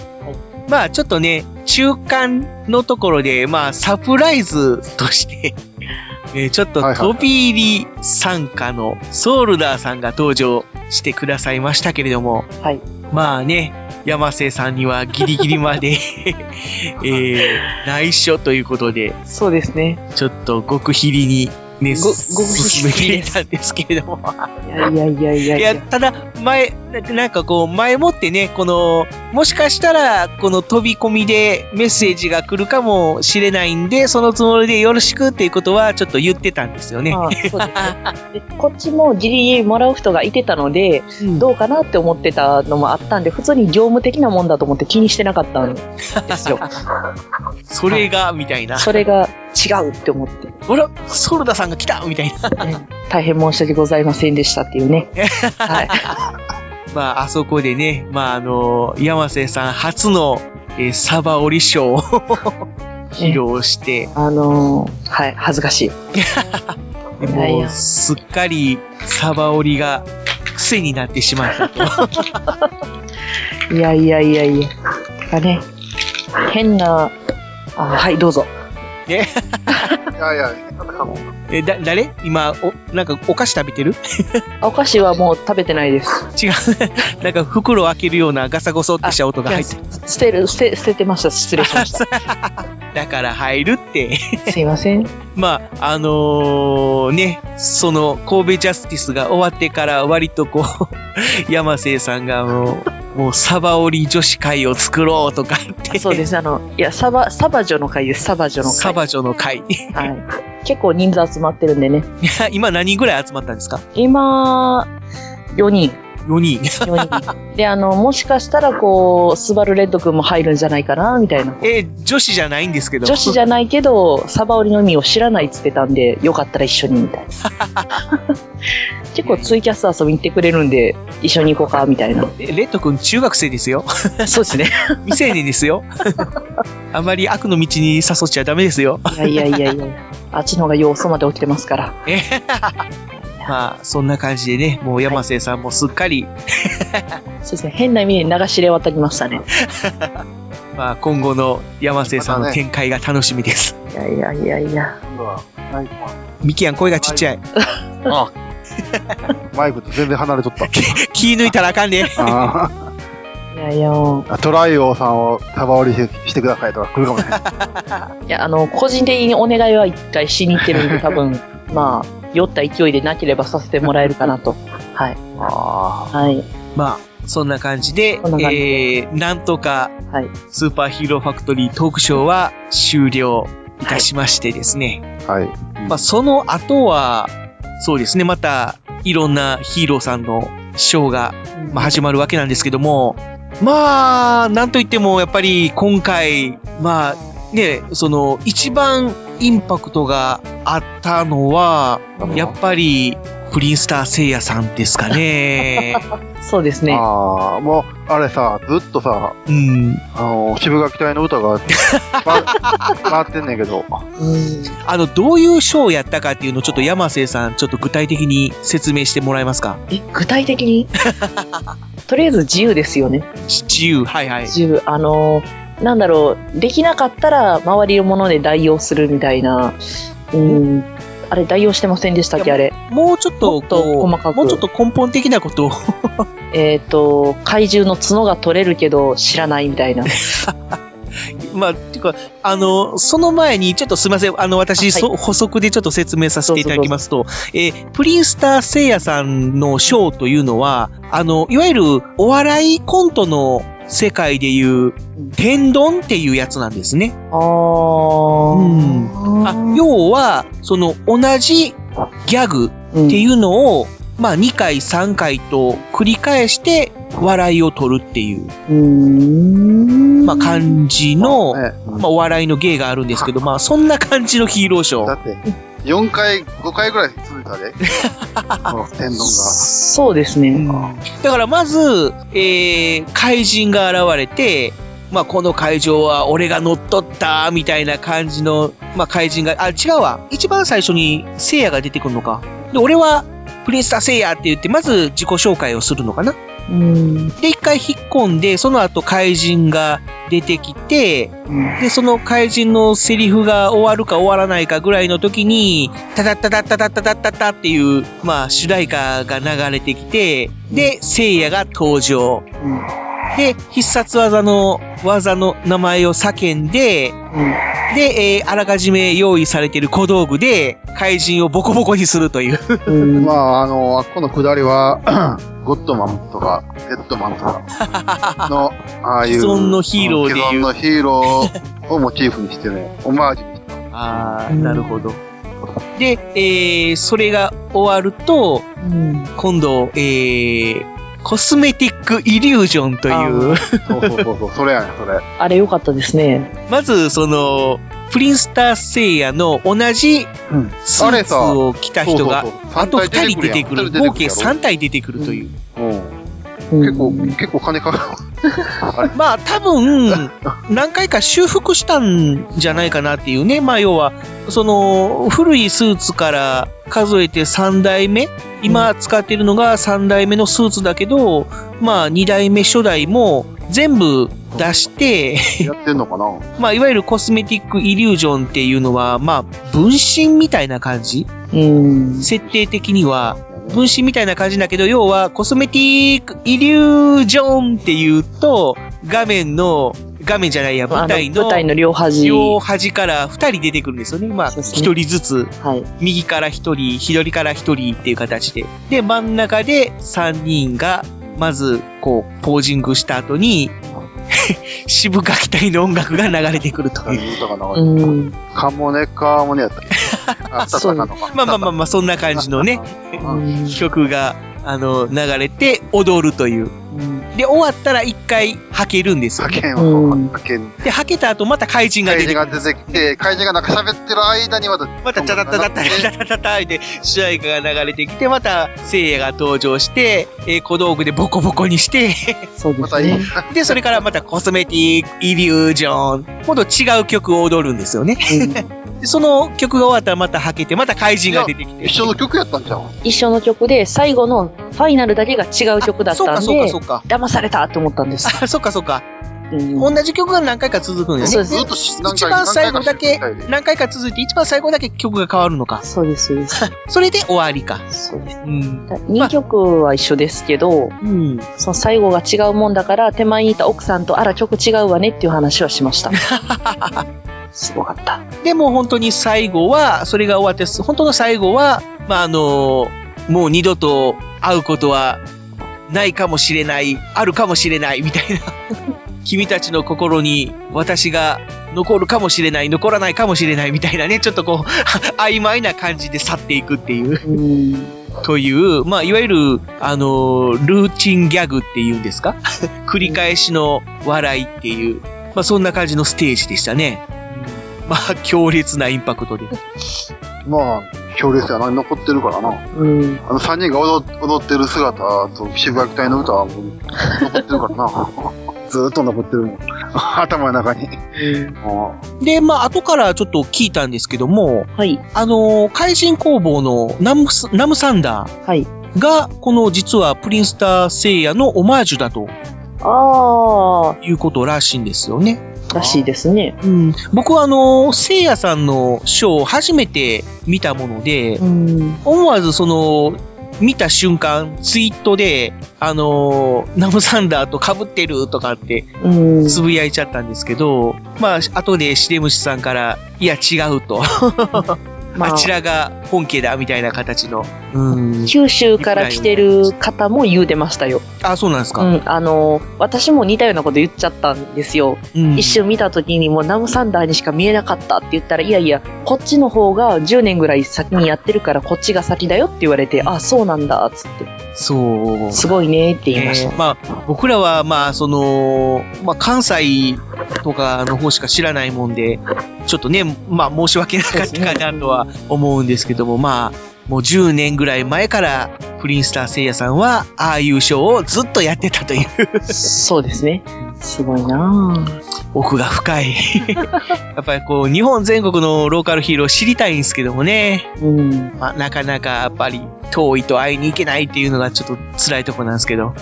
まあちょっとね、中間のところで、まあサプライズとして、えーちょっと飛び入り参加のソールダーさんが登場してくださいましたけれども、はい。まあね、山瀬さんにはギリギリまで、えー、内緒ということで、そうですね。ちょっと極秘裏にね、ご極秘進めていたんですけれども。いやいやいやいやいや、ただ、前、ななんかこう、前もってね、この、もしかしたら、この飛び込みでメッセージが来るかもしれないんで、そのつもりでよろしくっていうことはちょっと言ってたんですよね。ああそうですこっちもギリギリもらう人がいてたので、どうかなって思ってたのもあったんで、普通に業務的なもんだと思って気にしてなかったんですよ。それが、みたいな。それが違うって思って。あら、ソルダさんが来たみたいな。大変申し訳ございませんでしたっていうね。はい。まあ、あそこでね、まあ、あの、山瀬さん初の、えーサバ折りショーを 披露して、あのーはい、恥ずかしい。でもう、すっかりサバ折りが癖になってしまったと。いやいやいやいや。がね、変な、あはい、どうぞ。ね。いやいや、え、だ、誰？今、お、なんかお菓子食べてる？あ お菓子はもう食べてないです。違う。なんか袋を開けるようなガサゴソってした音が入ってる。捨てる、捨て、捨ててました。失礼しました。だから入るって。すいません。まあ、あのーね、その、神戸ジャスティスが終わってから割とこう、山瀬さんがもう、もうサバ折り女子会を作ろうとかって。そうです。あの、いや、サバ、サバ女の会です。サバ女の会。サバ女の会。はい。結構人数集まってるんでね。今何人ぐらい集まったんですか？今、4人。4人。4人。で、あの、もしかしたら、こう、スバルレッド君も入るんじゃないかな、みたいな。え、女子じゃないんですけど。女子じゃないけど、サバ折りの意味を知らないっつってたんで、よかったら一緒に、みたいな。結構ツイキャス遊びに行ってくれるんで、一緒に行こうか、みたいな。えレッド君中学生ですよ。そうですね。未成年ですよ。あまり悪の道に誘っちゃダメですよ。いやいやいやいや。あっちの方が要素まで起きてますから。えまあ、そんな感じでね、もう山瀬さんもすっかり、そうですね。変な意味で流し入れ渡りましたね。まあ、今後の山瀬さんの展開が楽しみです。いやいやいやいや。ミキヤン声がちっちゃい。あ マイクと全然離れとった。気抜いたらあかんね。あいやいや、あトライオーさんをサバ折りししてくださいとか来るかもしれない。いや、あの、個人的にお願いは一回しに行ってるんで、多分、まあ、酔った勢いでなければさせてもらえるかなと。はい。はい。まあ、そんな感じで、んな感じでえー、なんとか、はい。スーパーヒーローファクトリートークショーは終了いたしましてですね。はい。まあ、その後は、そうですね、また、いろんなヒーローさんのショーが、まあ、始まるわけなんですけども、まあ、なんといっても、やっぱり今回、まあ、ね、その、一番インパクトがあったのは、やっぱり、プリンスター聖夜さんですかね。そうですね。ああ、もう、あれさ、ずっとさ、うん。あの、渋垣隊の歌が、ま、回ってんねんけど、あの、どういうショーやったかっていうのをちょっと山瀬さん、ちょっと具体的に説明してもらえますか？え、具体的に？とりあえず自由ですよね。自由、はいはい。自由。あの、なんだろう、できなかったら周りのもので代用するみたいな。うん。あれ、代用してませんでしたっけ、あれ。もうちょっと、こう、細かくもうちょっと根本的なことを えっ、と、怪獣の角が取れるけど知らないみたいな。まあ、ていうか、あの、その前に、ちょっとすみません。あの、私、そ補足でちょっと説明させていただきますと、えープリンスター聖夜さんのショーというのは、あの、いわゆるお笑いコントの世界でいう、天丼っていうやつなんですね。あうん。あ、要は、その、同じギャグっていうのを、まあ、2回、3回と繰り返して、笑いを取るっていう。まあ、感じの、まあ、お笑いの芸があるんですけど、まあ、そんな感じのヒーローショー。だって、4回、5回ぐらい続いたで。この天丼が。そうですね。だから、まず、えー、怪人が現れて、まあ、この会場は俺が乗っ取った、みたいな感じの、まあ、怪人が、あ、違うわ。一番最初に聖夜が出てくるのか。で、俺は、プリンスター聖夜って言って、まず自己紹介をするのかな。うん。で、一回引っ込んで、その後怪人が出てきて、で、その怪人のセリフが終わるか終わらないかぐらいの時に、タタッタタッタタッタタッタタっていう、まあ、主題歌が流れてきて、で、聖夜が登場。で、必殺技の技の名前を叫んで、で、えーあらかじめ用意されている小道具で、怪人をボコボコにするという。まあ、あの、あっこのくだりは、ゴッドマンとか、デッドマンとかの、ああいう。既存のヒーローでいう既存のヒーローをモチーフにしてね、オマージュにしてああ、なるほど。で、えー、それが終わると、今度、えー、コスメティックイリュージョンという、そうそうそうそう、それやねん、それ。あれ良かったですね。まず、その、プリンスターセイヤの同じスーツを着た人があと2人出てくる。合計3体出てくるという。結構、結構金かかる。まあ多分、何回か修復したんじゃないかなっていうね。まあ要は、その、古いスーツから数えて3代目。今使ってるのが3代目のスーツだけど、まあ2代目初代も全部出して、やってんのかな？まあいわゆるコスメティックイリュージョンっていうのは、まあ分身みたいな感じ。設定的には、分身みたいな感じだけど、要はコスメティックイリュージョンっていうと、画面の、画面じゃないや、舞台の、舞台の両端。両端から2人出てくるんですよね。まあ、1人ずつ、右から1人、左から1人っていう形で。で、真ん中で3人が、まず、こう、ポージングした後に、渋垣隊の音楽が流れてくるという。歌が流れてる。カモネカモネやったっけ？あったったかのか。まあまあまあまあ、そんな感じのね、曲が、あの、流れて踊るという。で、終わったら一回吐けるんですよ、ね。吐けんわ、吐けん。で、吐けた後また怪人が出て怪人が出てきて、怪人がなんか喋ってる間にまた、またチャタタタタタタタタで主題歌が流れてきて、また聖夜が登場して、えー小道具でボコボコにして、そうですね。で、それからまたコスメティック、イリュージョン、今度違う曲を踊るんですよね。でその曲が終わったらまた吐けて、また怪人が出てきて。一緒の曲やったんじゃん。一緒の曲で、最後のファイナルだけが違う曲だったんで、そうかそうかそう騙されたと思ったんです。あ、そっかそっか。同じ曲が何回か続くんだよね。そうです一番最後だけ何回か続いて、一番最後だけ曲が変わるのか。そうです、そうです。それで終わりか。そうです。うん。2曲は一緒ですけど、うん。その最後が違うもんだから、手前にいた奥さんと、あら、曲違うわねっていう話はしました。すごかった。でも本当に最後は、それが終わって、本当の最後は、まあ、あのもう二度と会うことはないかもしれない、あるかもしれない、みたいな。君たちの心に私が残るかもしれない、残らないかもしれない、みたいなね、ちょっとこう、曖昧な感じで去っていくっていう。という、まあ、いわゆる、あのルーチンギャグっていうんですか？繰り返しの笑いっていう、まあ、そんな感じのステージでしたね。まあ、強烈なインパクトで。まあ、強烈やな、残ってるからな。うん。あの三人が踊踊ってる姿と渋谷隊の歌はもう残ってるからな。ずーっと残ってるもん。頭の中に。で、まあ、後からちょっと聞いたんですけども、はい。あのー怪人工房のナムスナムサンダーはい。が、この実はプリンスター聖夜のオマージュだとあいうことらしいんですよね。あ、らしいですね。うん、僕はあの、聖夜さんのショーを初めて見たもので、思わずその、見た瞬間、ツイートで、あのナムサンダーと被ってるとかって、うん。つぶやいちゃったんですけど、まあ、後でシデムシさんから、いや、違うと。まああちらが本家だ、みたいな形の。うん。九州から来てる方も言うてましたよ。あ、そうなんですか。うん、あの、私も似たようなこと言っちゃったんですよ。うん一瞬見た時にもうナムサンダーにしか見えなかったって言ったら、いやいや、こっちの方が10年ぐらい先にやってるからこっちが先だよって言われて、あ、そうなんだ、つって。そう。すごいねって言いました。えーまあ、僕らは、まあ、その、まあ、関西とかの方しか知らないもんで、ちょっとね、まあ、申し訳なかったかなとは思うんですけども、まあ、もう10年ぐらい前から、プリンスター聖夜さんは、ああいうショーをずっとやってたという。そうですね。すごいなぁ。奥が深い。やっぱりこう、日本全国のローカルヒーロー知りたいんですけどもね。うん。まあ、なかなかやっぱり遠いと会いに行けないっていうのがちょっと辛いとこなんですけど。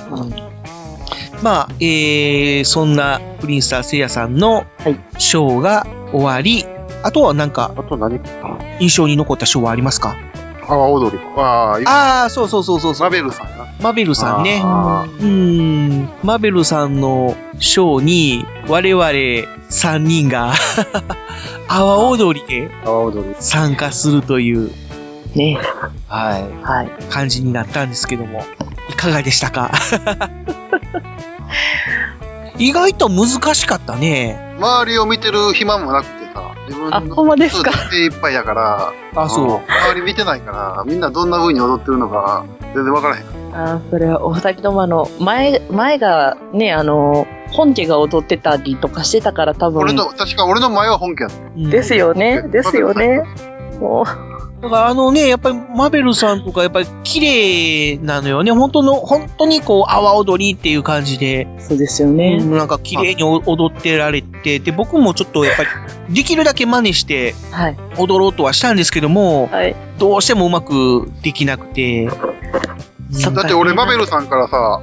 まあ、えー、そんなプリンスター聖夜さんのショーが終わり、あとはなんか、あと何印象に残ったショーはありますか？阿波踊り。ああ、ああ、そうそうそうそうそう。マベルさんやな。マベルさんね。うん。マベルさんのショーに、我々3人が、阿波踊りで参加するという、ねはい。はい。感じになったんですけども、いかがでしたか？意外と難しかったね。周りを見てる暇もなく自分あほんまですか？手いっぱいやから、あそううん周り見てないから、みんなどんな風に踊ってるのか、全然わからへん。あーそれはお二人ともあの、前、前がね、あの、本家が踊ってたりとかしてたから多分。俺の、確か俺の前は本家やった。ですよね、ですよね。もだからあのね、やっぱりマベルさんとかやっぱり綺麗なのよね。本当の、本当にこう、阿波踊りっていう感じで。そうですよね。なんか綺麗に踊ってられて、で、僕もちょっとやっぱり、できるだけ真似して、はい。踊ろうとはしたんですけども、はい。どうしてもうまくできなくて。だって俺、マベルさんからさ、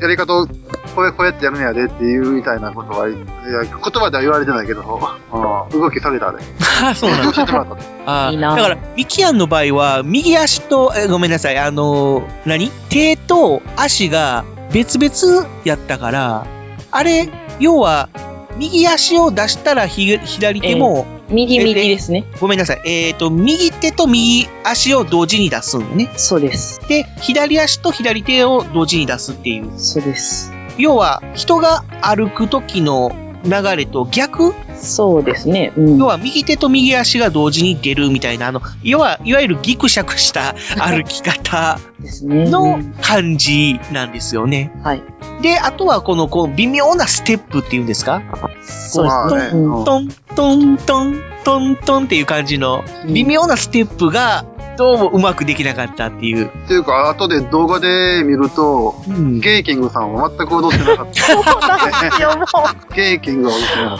やり方をこうやこうやってやるんやでっていうみたいなことは、いや言葉では言われてないけど、うん。動きされたで。あ、そうなん教えてもらった。で。あいいな。だから、ミキアンの場合は、右足と、えごめんなさい、あのー何？手と足が別々やったから、あれ、要は、右足を出したらひ左手も、右右ですね。ごめんなさい。えっ、と、右手と右足を同時に出すのね。そうです。で、左足と左手を同時に出すっていう。そうです。要は、人が歩く時の流れと逆？そうですね。うん。要は右手と右足が同時に出るみたいな、あの、要は、いわゆるギクシャクした 歩き方。の感じなんですよね。はい。で、あとはこの、こう、微妙なステップっていうんですか？そうですね。トン、トン、トン、トン、トン、トンっていう感じの、微妙なステップが、どうもうまくできなかったっていう。っていうか、後で動画で見ると、ゲイキングさんは全く踊ってなかった。そうなんですよ、もう。ゲイキングは踊ってなかっ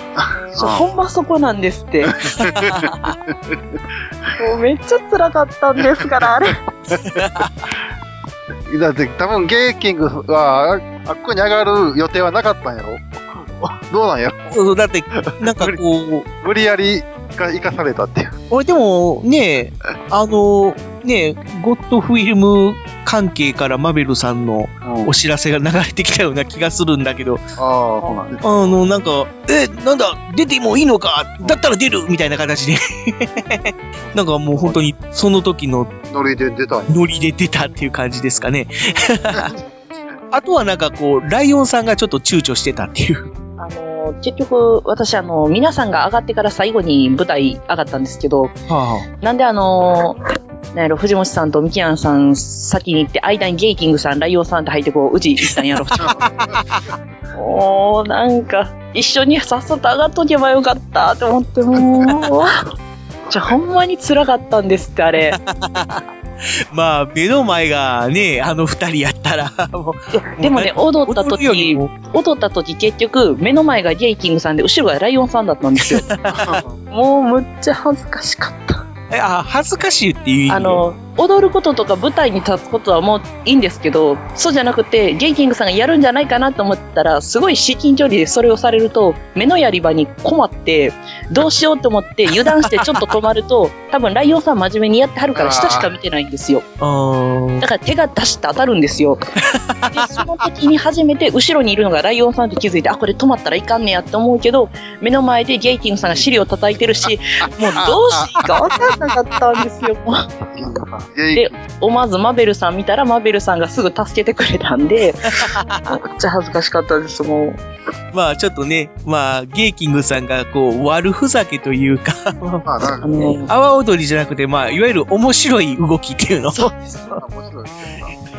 た。そうほんまそこなんですって。もうめっちゃ辛かったんですから、あれ。だって多分ゲイキングは、ああっこに上がる予定はなかったんやろどうなんやろそうそう、だって、なんかこう、無理やりが生かされたっていう。俺でもね、あの、ね、ゴッドフィルム関係からマベルさんのお知らせが流れてきたような気がするんだけど、ああ、そうなんです。あの、なんか、え、なんだ、出てもいいのか？だったら出る？みたいな形で。なんかもう本当にその時のノリで出た。ノリで出たっていう感じですかね。あとはなんかこう、ライオンさんがちょっと躊躇してたっていう。あの、結局、私、あの、皆さんが上がってから最後に舞台上がったんですけど、はなんであの、なんやろ、藤本さんとミキアンさん先に行って、間にゲイキングさん、ライオンさんって入ってこう、うち行ったんやろ。もう、なんか、一緒にさっさと上がっとけばよかったって思って、もう、じゃあほんまに辛かったんですって、あれ。まあ、目の前がね、あの二人やったら、もうでもね、踊った時、踊った時結局、目の前がゲイキングさんで、後ろがライオンさんだったんですよ。もう、むっちゃ恥ずかしかった。え、あ、恥ずかしいっていう意味あの、踊ることとか舞台に立つことはもういいんですけど、そうじゃなくて、ゲイキングさんがやるんじゃないかなと思ったら、すごい至近距離でそれをされると、目のやり場に困って、どうしようと思って油断してちょっと止まると、多分ライオンさん真面目にやってはるから下しか見てないんですよ。だから手が出して当たるんですよ。で、その時に初めて後ろにいるのがライオンさんって気づいて、あ、これ止まったらいかんねやって思うけど、目の前でゲイキングさんが尻を叩いてるし、もうどうしていいか分かんなかったんですよ。で、思わずマベルさん見たら、マベルさんがすぐ助けてくれたんで、めっちゃ恥ずかしかったです、もう。まあちょっとね、まあゲイキングさんがこう悪ふざけというか、まあ、なんかね、阿波踊りじゃなくて、まあいわゆる面白い動きっていうの。そうです。面白い。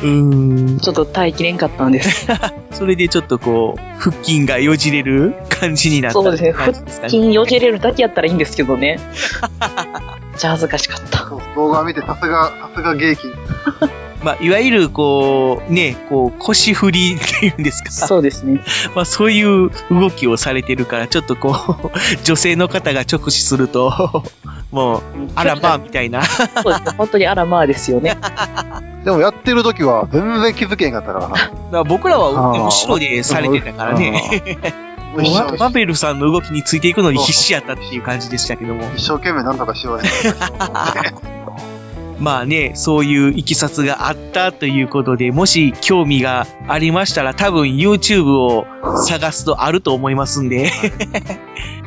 うーん。ちょっと耐えきれんかったんです。それでちょっとこう、腹筋がよじれる感じになったそうですね、腹筋よじれるだけやったらいいんですけどね。じゃあ恥ずかしかった。動画見て、さすが、さすがゲイキング。まあ、いわゆるこう、ね、こう、腰振りっていうんですか。そうですね。まあ、そういう動きをされてるから、ちょっとこう、女性の方が直視すると、もう、あらまあ、みたいな。そうですね、本当にあらまあですよね。でもやってる時は全然気づけへんかったからな。だから僕らは後ろでされてたからね。ママベルさんの動きについていくのに必死やったっていう感じでしたけども。一生懸命なんとかしようね。まあね、そういういきさつがあったということで、もし興味がありましたら、多分 YouTube を探すとあると思いますんで。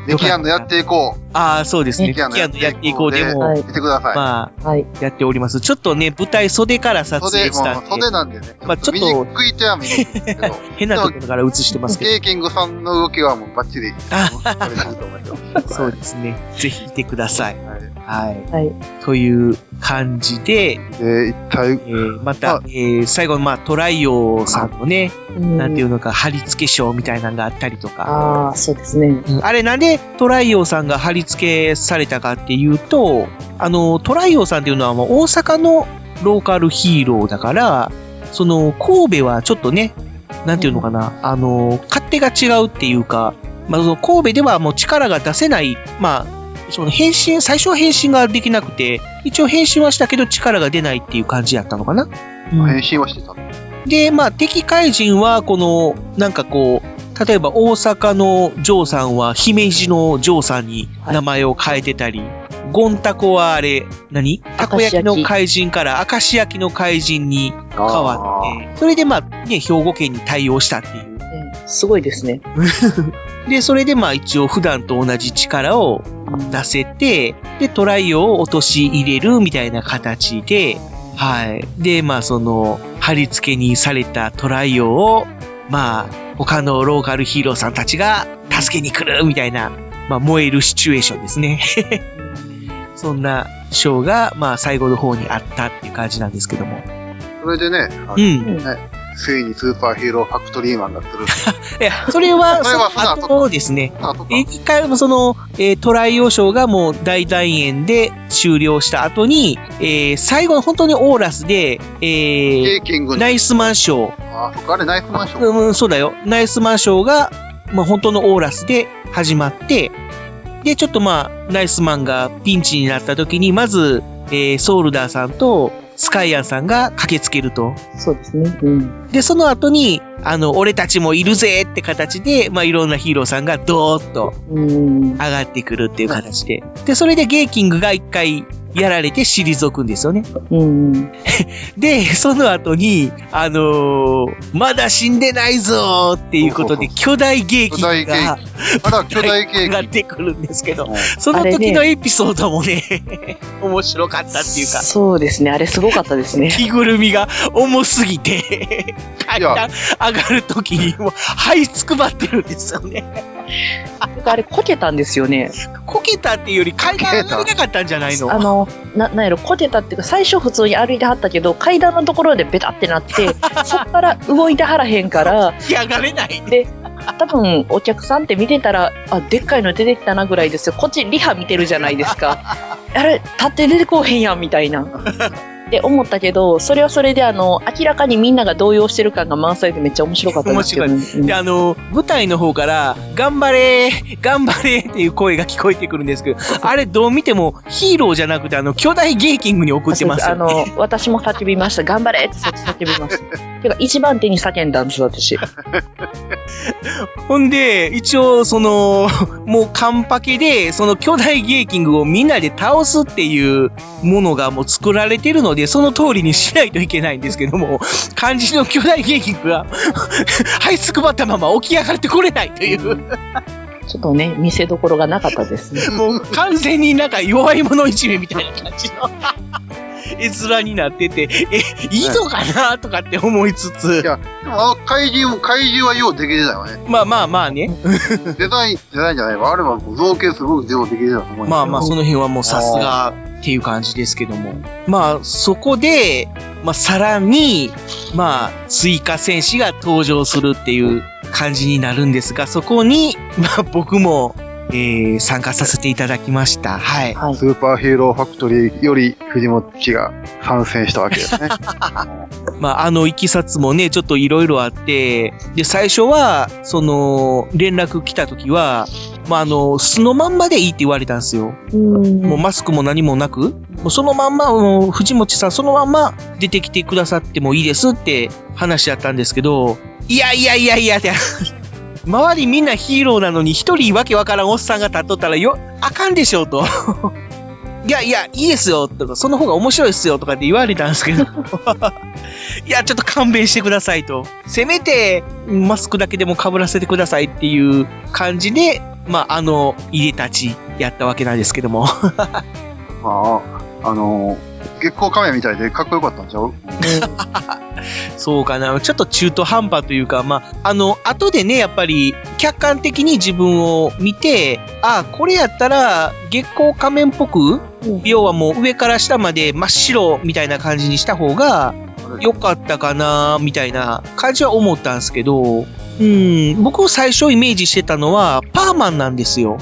ネキアンのやっていこう。ああ、そうですね。ネキアンのやっていこうでも、見てください。まあ、やっております。ちょっとね、舞台袖から撮袖、影したんで。もう袖なんでね。まあちょっ見にと、くい手は見にくいですけど。変なところから映してますけど。ケーキングさんの動きはもうバッチリ。これすると思います。そうですね。ぜひ見てください。はい。はい。という感じで、で、一体、えーまた、えー最後の、まあ、トライオさんのね、うんなんていうのか、貼り付け賞みたいなのがあったりとか。ああ、そうですね。うんあれなんでトライオさんが貼り付けされたかっていうと、あの、トライオさんっていうのはもう大阪のローカルヒーローだから、その、神戸はちょっとね、なんていうのかな、あの、勝手が違うっていうか、まあ、その神戸ではもう力が出せない、まあ、その変身、最初は変身ができなくて、一応変身はしたけど力が出ないっていう感じやったのかな。変身はしてた。で、まあ、敵怪人は、この、なんかこう、例えば大阪のジョーさんは姫路のジョーさんに名前を変えてたり、ゴンタコはあれ、何？たこ焼きの怪人から明石焼きの怪人に変わって、それでまあね、兵庫県に対応したっていう。すごいですね。で、それでまあ一応普段と同じ力を出せて、で、トライを落とし入れるみたいな形で、はい。で、まあその、貼り付けにされたトライオを、まあ、他のローカルヒーローさんたちが助けに来るみたいな、まあ燃えるシチュエーションですね。そんなショーが、まあ最後の方にあったっていう感じなんですけども。それでね、あのうんね、ついにスーパーヒーローファクトリーマンがする。いや、それは、それはその後ですね。え一回もその、えートライオーショーがもう大団円で終了した後に、えー最後本当にオーラスで、えーナイスマンショー。あ、そっか、あれナイフマンション。うん、そうだよ。ナイスマンショーが、まあ本当のオーラスで始まって、で、ちょっとまあ、ナイスマンがピンチになった時に、まず、えーソウルダーさんとスカイアンさんが駆けつけると。そうですね。うん。で、その後に、あの、俺たちもいるぜって形で、まあ、いろんなヒーローさんがドーッと上がってくるっていう形で。で、それでゲーキングが一回やられて退くんですよね。うん。で、その後に、あのーまだ死んでないぞーっていうことで、巨大ゲーキングが、まだ巨大ゲーキング。上がってくるんですけど、その時のエピソードもね、面白かったっていうか、そうですね。あれすごかったですね。着ぐるみが重すぎて、階段上がるときにもう、這いつくばってるんですよね。あれ、こけたんですよね。こけたっていうより階段上がりたかったんじゃないの？あの、な、なんやろ、こけたっていうか、最初普通に歩いてはったけど、階段のところでベタってなって、そっから動いてはらへんから、上がれない。で、多分、お客さんって見てたら、あ、でっかいの出てきたなぐらいですよ。こっちリハ見てるじゃないですか。あれ、立って出てこうへんやん、みたいな。って思ったけど、それはそれで、あの、明らかにみんなが動揺してる感が満載でめっちゃ面白かったん面ですけど、白い。で、あの、舞台の方から、頑張れー頑張れーっていう声が聞こえてくるんですけど、あれどう見てもヒーローじゃなくて、あの、巨大ゲーキングに送ってますよ、あの、私も叫びました。頑張れって叫びました。てか、一番手に叫んだんです、私。ほんで、一応、その、もうカンパケで、その巨大ゲーキングをみんなで倒すっていうものがもう作られてるので、その通りにしないといけないんですけども、漢字の巨大ゲーキングが、這いつくばったまま起き上がってこれないという、ちょっとね、見せどころがなかったですね。もう完全になんか弱い者いじめみたいな感じの絵面になってて、え、いいのかなとかって思いつつ。いや、でもあの怪獣も、怪獣はようできてたよね。まあまあまあね。デザイン、デザインじゃないわ。あれは造形すごくようできてたと思うまあまあ、その辺はもうさすがっていう感じですけども。まあ、そこで、まあ、さらに、まあ、追加戦士が登場するっていう感じになるんですが、そこに、まあ、僕も、えー、参加させていただきました。はい。スーパーヒーローファクトリーより藤本が参戦したわけですね。まあ、あの、いきさつもね、ちょっといろいろあって、で、最初は、その、連絡来た時は、まあ、あの、素のまんまでいいって言われたんですよ。もうマスクも何もなく、もうそのまんま、もう藤本さんそのまんま出てきてくださってもいいですって話やったんですけど、いやいやいやいやって、周りみんなヒーローなのに一人わけわからんおっさんが立っとったらよ、あかんでしょうとい。や いや、いいですよ、とか、その方が面白いですよ、とかって言われたんですけど、いや、ちょっと勘弁してくださいと。せめて、マスクだけでも被らせてくださいっていう感じで、まあ、あの、入れたちやったわけなんですけども。あ あ、あの、月光仮面みたいでかっこよかったんちゃう？そうかな。ちょっと中途半端というか、まあ、あの、後でね、やっぱり、客観的に自分を見て、あ、これやったら、月光仮面っぽく、要はもう上から下まで真っ白みたいな感じにした方が、良かったかな、みたいな感じは思ったんですけど、うん、僕最初イメージしてたのは、パーマンなんですよ。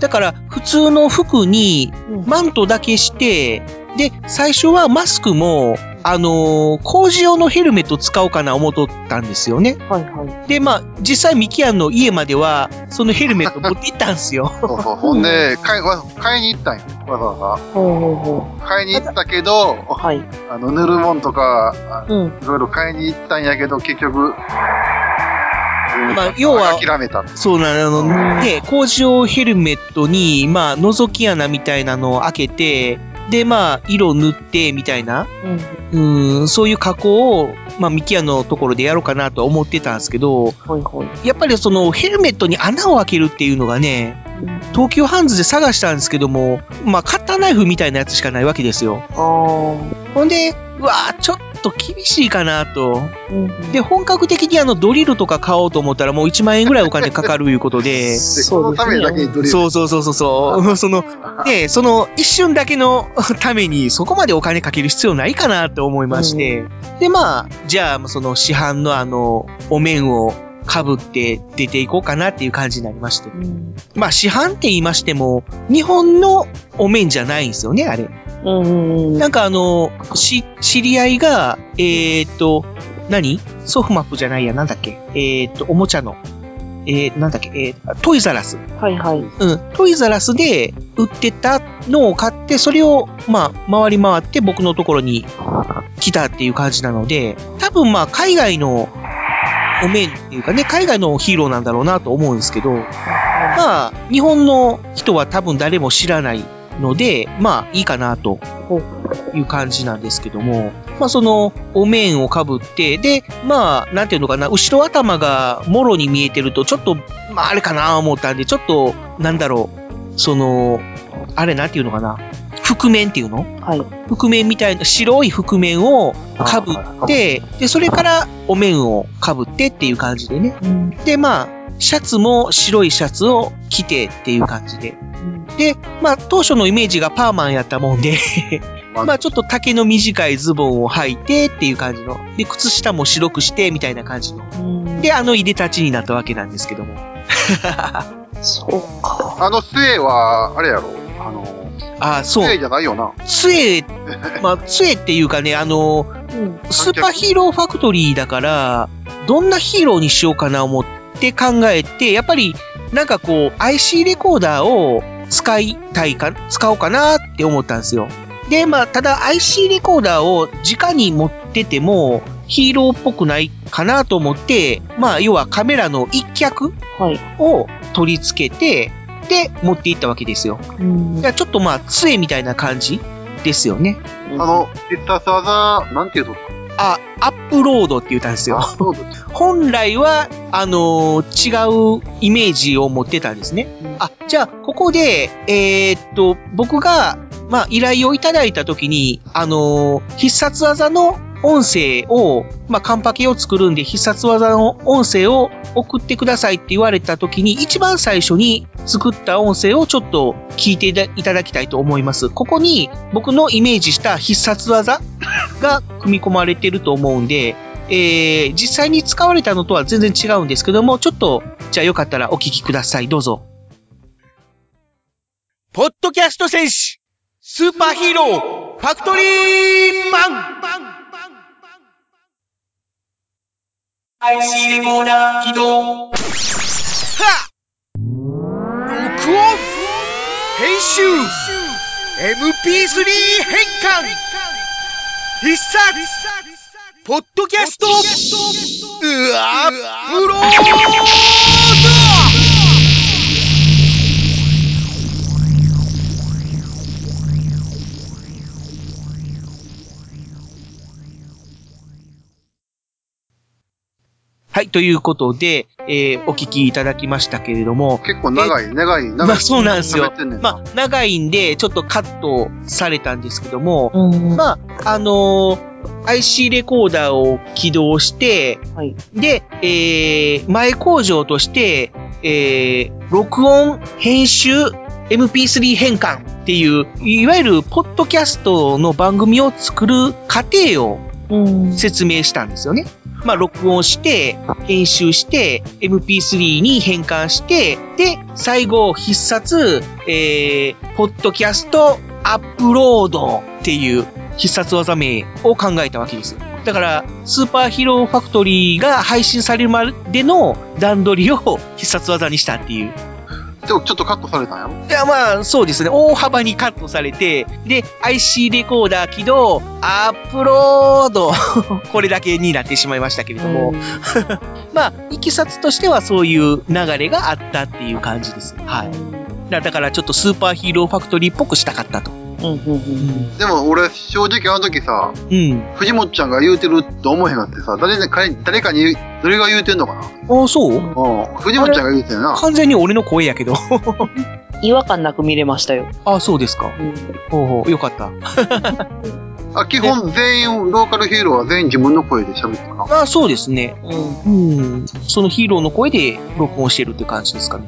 だから、普通の服に、マントだけして、で、最初はマスクも、あのー工事用のヘルメット使おうかな思っとったんですよね。はいはい。で、まあ、実際ミキアンの家までは、そのヘルメット持って行ったんですよ。そうそう。ほんで、買い、わ買いに行ったんよ。わざわほうほうほざ。買いに行ったけど、はい。あの、塗るもんとか、あうん。いろいろ買いに行ったんやけど、結局、まあ、要は、諦めた。そうなの、あの、ね、工事用ヘルメットに、まあ、覗き穴みたいなのを開けて、で、まあ、色塗って、みたいな、うん。うん、そういう加工を、まあ、ミキアのところでやろうかなとは思ってたんですけど、はいはい。やっぱりそのヘルメットに穴を開けるっていうのがね、東急ハンズで探したんですけども、まあ、カッターナイフみたいなやつしかないわけですよ。あほんで、うわーちょっと厳しいかなと。うん。で、本格的にあのドリルとか買おうと思ったらもう1万円ぐらいお金かかるいうことで、で、このためだけにドリル。そうそうそうそうそう。その、ね、その一瞬だけのためにそこまでお金かける必要ないかなと思いまして。で、まあ、じゃあ、その市販のあの、お面を被って出ていこうかなっていう感じになりまして。まあ、市販って言いましても、日本のお面じゃないんですよね、あれ。なんかあの、し、知り合いが、えーっと、何？ソフマップじゃないや、なんだっけ？えーっと、おもちゃの。えー、なんだっけ？えー、トイザラス。はいはい。うん。トイザラスで売ってたのを買って、それを、まあ、回り回って僕のところに来たっていう感じなので、多分まあ、海外のお面っていうかね、海外のヒーローなんだろうなと思うんですけど、まあ、日本の人は多分誰も知らないので、まあ、いいかなという感じなんですけども、まあ、その、お面をかぶって、で、まあ、なんていうのかな、後ろ頭がもろに見えてると、ちょっと、まあ、あれかな思ったんで、ちょっと、なんだろう、その、あれなんていうのかな、覆面っていうの？はい。覆面みたいな、白い覆面をかぶって、で、それからお面をかぶってっていう感じでね。で、まあ、シャツも白いシャツを着てっていう感じで。で、まあ、当初のイメージがパーマンやったもんで、まあ、ちょっと丈の短いズボンを履いてっていう感じの。で、靴下も白くしてみたいな感じの。で、あの入れ立ちになったわけなんですけども。そうか。あの杖は、あれやろ？あの、ああ、そう。杖じゃないよな。杖、まあ、杖っていうかね、あの、スーパーヒーローファクトリーだから、どんなヒーローにしようかな思って考えて、やっぱり、なんかこう、IC レコーダーを使いたいか、使おうかなって思ったんですよ。で、まあ、ただ IC レコーダーを直に持ってても、ヒーローっぽくないかなと思って、まあ、要はカメラの一脚を取り付けて、で、持っていったわけですよ。だからちょっとまあ、杖みたいな感じですよね。あの、必殺技、なんていうの？あ、アップロードって言ったんですよ。本来は、あのー違うイメージを持ってたんですね。あ、じゃあ、ここで、えーっと、僕が、まあ、依頼をいただいたときに、あのー必殺技の音声を、まあ、カンパケを作るんで必殺技の音声を送ってくださいって言われたときに、一番最初に作った音声をちょっと聞いていたいただきたいと思います。ここに僕のイメージした必殺技が組み込まれてると思うんで、えー、実際に使われたのとは全然違うんですけども、ちょっと、じゃあよかったらお聞きください。どうぞ。ポッドキャスト戦士、スーパーヒーロー、ファクトリーマン !IC レコーダー起動はっ録音編集 !MP3 変換。必殺。ポッドキャスト。うわプロ。ーはい、ということで、えーお聞きいただきましたけれども。結構長い、長い、長い。まあそうなんですよ。まあ長いんで、ちょっとカットされたんですけども、まあ、あのー IC レコーダーを起動して、で、えー前工場として、えー録音、編集、MP3 変換っていう、いわゆるポッドキャストの番組を作る過程を説明したんですよね。まあ、録音して、編集して、MP3 に変換して、で、最後、必殺、えー、ポッドキャストアップロードっていう必殺技名を考えたわけです。だから、スーパーヒーローファクトリーが配信されるまでの段取りを必殺技にしたっていう。でもちょっとカットされたんやろ？いや、まあ、そうですね。大幅にカットされて、で、IC レコーダー起動、アップロード、これだけになってしまいましたけれども、まあ、いきさつとしてはそういう流れがあったっていう感じです。はい。だだからちょっとスーパーヒーローファクトリーっぽくしたかったと。でも俺、正直あの時さ、うん。藤本ちゃんが言うてるって思えへんかってさ、誰かに誰かに、誰が言うてんのかな？ああ、そう？うん。藤本ちゃんが言うてんな。完全に俺の声やけど。違和感なく見れましたよ。ああ、そうですか。ほうほう、よかった。あ、基本全員、ローカルヒーローは全員自分の声で喋ってるな。ああ、そうですね。うん。そのヒーローの声で録音してるって感じですかね。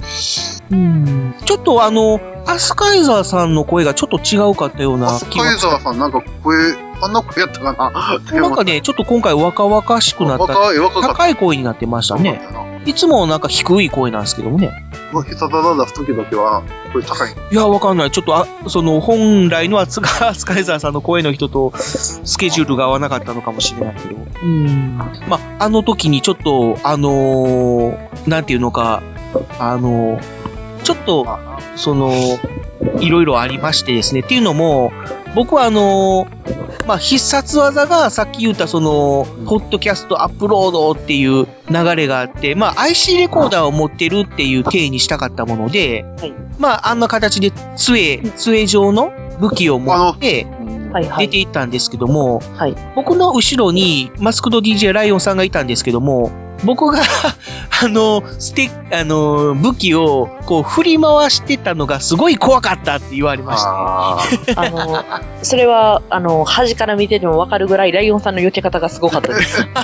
うん。ちょっとあの、アスカイザーさんの声がちょっと違うかったような気がカイザーさんなんか声、あんな声やったかななんかね、ちょっと今回若々しくなった。若い若かった高い声になってましたね。いつもなんか低い声なんですけどもね。うわ必殺技出す時だけは、声高い。いや、わかんない。ちょっと、あ、その、本来のアスカ、アスカイザーさんの声の人と、スケジュールが合わなかったのかもしれないけど。うん。まあ、あの時にちょっと、あのーなんていうのか、あのーちょっと、その、いろいろありましてですね。っていうのも、僕はあのーまあ、必殺技がさっき言ったその、ポッドキャストアップロードっていう流れがあって、まあ、IC レコーダーを持ってるっていう体にしたかったもので、まあ、あんな形で杖、杖状の武器を持って、出ていったんですけども、僕の後ろにマスクド DJ ライオンさんがいたんですけども、僕が、あの、ステあの、武器を、こう、振り回してたのがすごい怖かったって言われまして。あの、それは、あの、端から見ててもわかるぐらい、ライオンさんの避け方がすごかったです。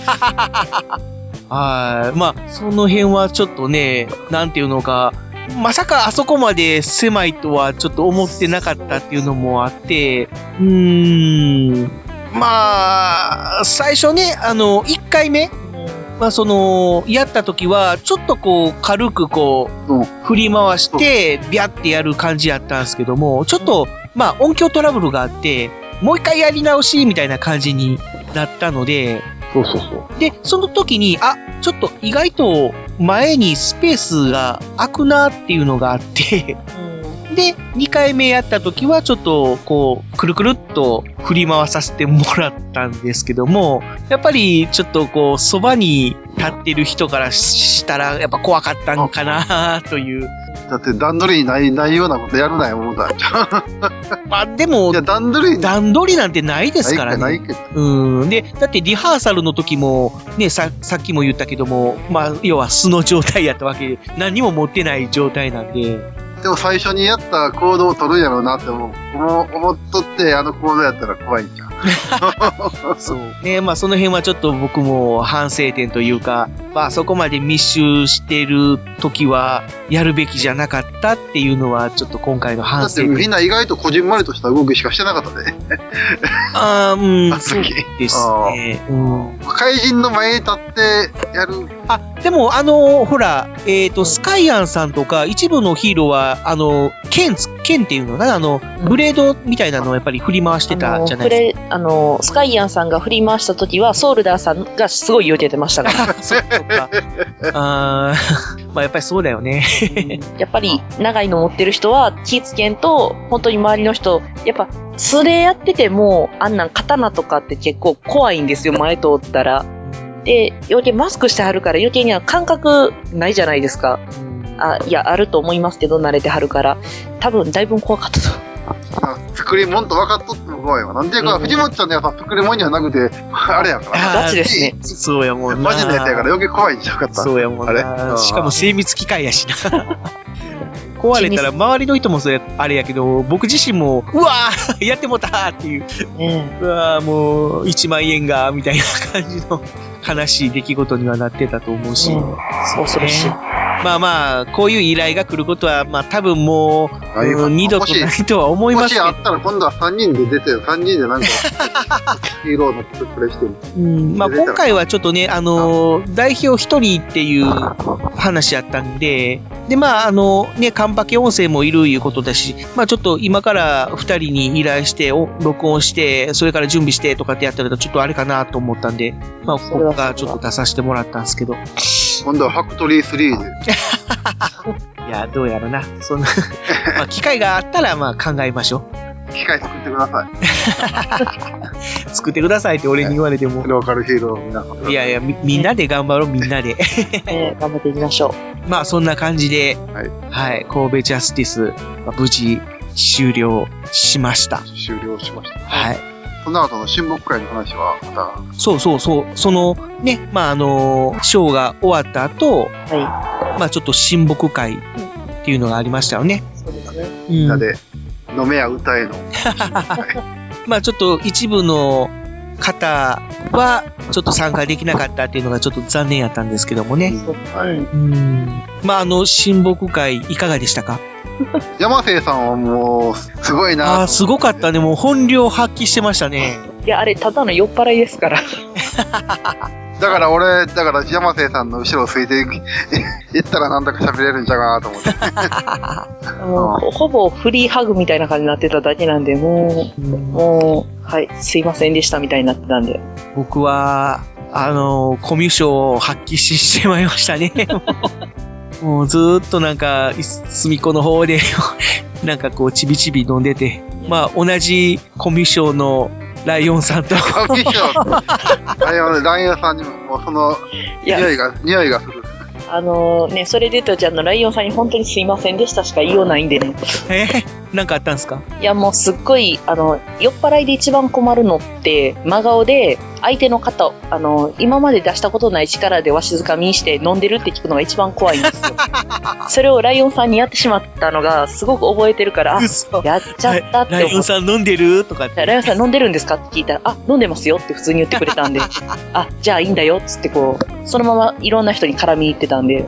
はい。まあ、その辺はちょっとね、なんていうのか、まさかあそこまで狭いとはちょっと思ってなかったっていうのもあって、うーん。まあ、最初ね、あの、1回目、まあその、やった時は、ちょっとこう、軽くこう、振り回して、ビャってやる感じやったんですけども、ちょっと、まあ音響トラブルがあって、もう一回やり直しみたいな感じになったので、そうそうそう。で、その時に、あ、ちょっと意外と前にスペースが空くなっていうのがあって、で、2回目やった時はちょっとこう、くるくるっと振り回させてもらったんですけども、やっぱりちょっとこう、そばに立ってる人からしたら、やっぱ怖かったんかなという。だって段取りにない、ないようなことやるなよ、思ったんちゃう？まあでも、段取り、段取りなんてないですからね。ないけど。うん。で、だってリハーサルの時も、ね、さ、さっきも言ったけども、まあ、要は素の状態やったわけで、何にも持ってない状態なんで、でも最初にやった行動を取るんやろうなって思う。思っとって、あの行動やったら怖いんじゃん。そう。ね、まあその辺はちょっと僕も反省点というか、まあそこまで密集してる時はやるべきじゃなかったっていうのはちょっと今回のだ反省点。ってみんな意外とこじんまりとした動きしかしてなかったで。ああ、うん、あそうですね。うん。怪人の前に立ってやる。あ、でもあの、ほら、えっ、と、スカイアンさんとか一部のヒーローは、あの、剣つ、剣っていうのかな？あの、ブレードみたいなのをやっぱり振り回してたじゃないフですか。レあの、スカイアンさんが振り回した時は、ソールダーさんがすごい避けてましたから。そうか。あー まあやっぱりそうだよね。やっぱり、長いの持ってる人は気ぃつけんと、本当に周りの人、やっぱ、素でやってても、あんなん刀とかって結構怖いんですよ、前通ったら。で、余計マスクしてはるから余計には感覚ないじゃないですか。あ、いや、あると思いますけど、慣れてはるから。多分、だいぶ怖かったと。作り物と分かっとっても怖いわ。なんでいうか、藤本ちゃんのやつは作り物にはなくて、あれやから。ガチですね。そうやもんな。マジのやつやから余計怖いんちゃうかった。そうやもんあれな。しかも精密機械やしな。壊れたら周りの人もそうや、あれやけど、僕自身も、うわー やってもうたーっていう、うわーもう、1万円が、みたいな感じの悲しい出来事にはなってたと思うし。恐ろしい。まあまあ、こういう依頼が来ることは、まあ多分もう、ありますうん二度とないとは思いますもしあったら今度は3人で出て、3人でなんか、ヒーローのプレしてる。うんまあ、今回はちょっとね、あのー代表一人っていう話やったんで、で、まあ、あの、ね、カンパケ音声もいるいうことだし、まあ、ちょっと今から二人に依頼して、お録音して、それから準備してとかってやったらちょっとあれかなと思ったんで、まあ、僕がちょっと出させてもらったんですけど。今度はファクトリー3で。いや、どうやろな。そんな、まあ、機会があったら、まあ、考えましょ機械作ってください。う。作ってくださいって俺に言われても。ローカルヒーロー皆さん。いやいや、みみんなで頑張ろう、みんなで。えー頑張っていきましょ まあそんな感じで、はい、神戸ジャスティス、まあ無事終了しました。終了しました。はい。その後の親睦会の話は、また、そうそうそう、そのね、まああのショーが終わった後、まあちょっと親睦会っていうのがありましたよね。うんみんなで、飲めや歌えの。まあちょっと一部の方はちょっと参加できなかったっていうのがちょっと残念やったんですけどもね。うん。まああの親睦会いかがでしたか？山瀬さんはもう、すごいなああ、すごかったね。もう本領発揮してましたね。う。いや、あれ、ただの酔っ払いですから。だから俺、だから山瀬さんの後ろをついてい行ったらなんだか喋れるんちゃうかなと思って。もうほぼフリーハグみたいな感じになってただけなんで、もう、もう、はい、すいませんでしたみたいになってたんで。僕は、あの、コミュ障を発揮ししてまいりましたね。もうずーっとなんか、い隅っこの方で、なんかこう、ちびちび飲んでて、まあ、同じコミュ障のライオンさんと。コミュ障ライオン、ライオンさんにももうその、匂いが、匂いがする。あのね、それで言うと、じゃあ、ライオンさんに本当にすいませんでしたしか言いようないんでね。え？なんかあったんですか？いや、もうすっごい、あの、酔っ払いで一番困るのって、真顔で、相手の方を、あの、今まで出したことない力でわしづかみにして飲んでるって聞くのが一番怖いんですよ。それをライオンさんにやってしまったのが、すごく覚えてるから、あ、やっちゃったってライオン。さん飲んでる？とかって。ライオンさん飲んでるんですか？って聞いたら、あ、飲んでますよって普通に言ってくれたんで、あ、じゃあいいんだよっつってこう、そのままいろんな人に絡みに行ってたんで、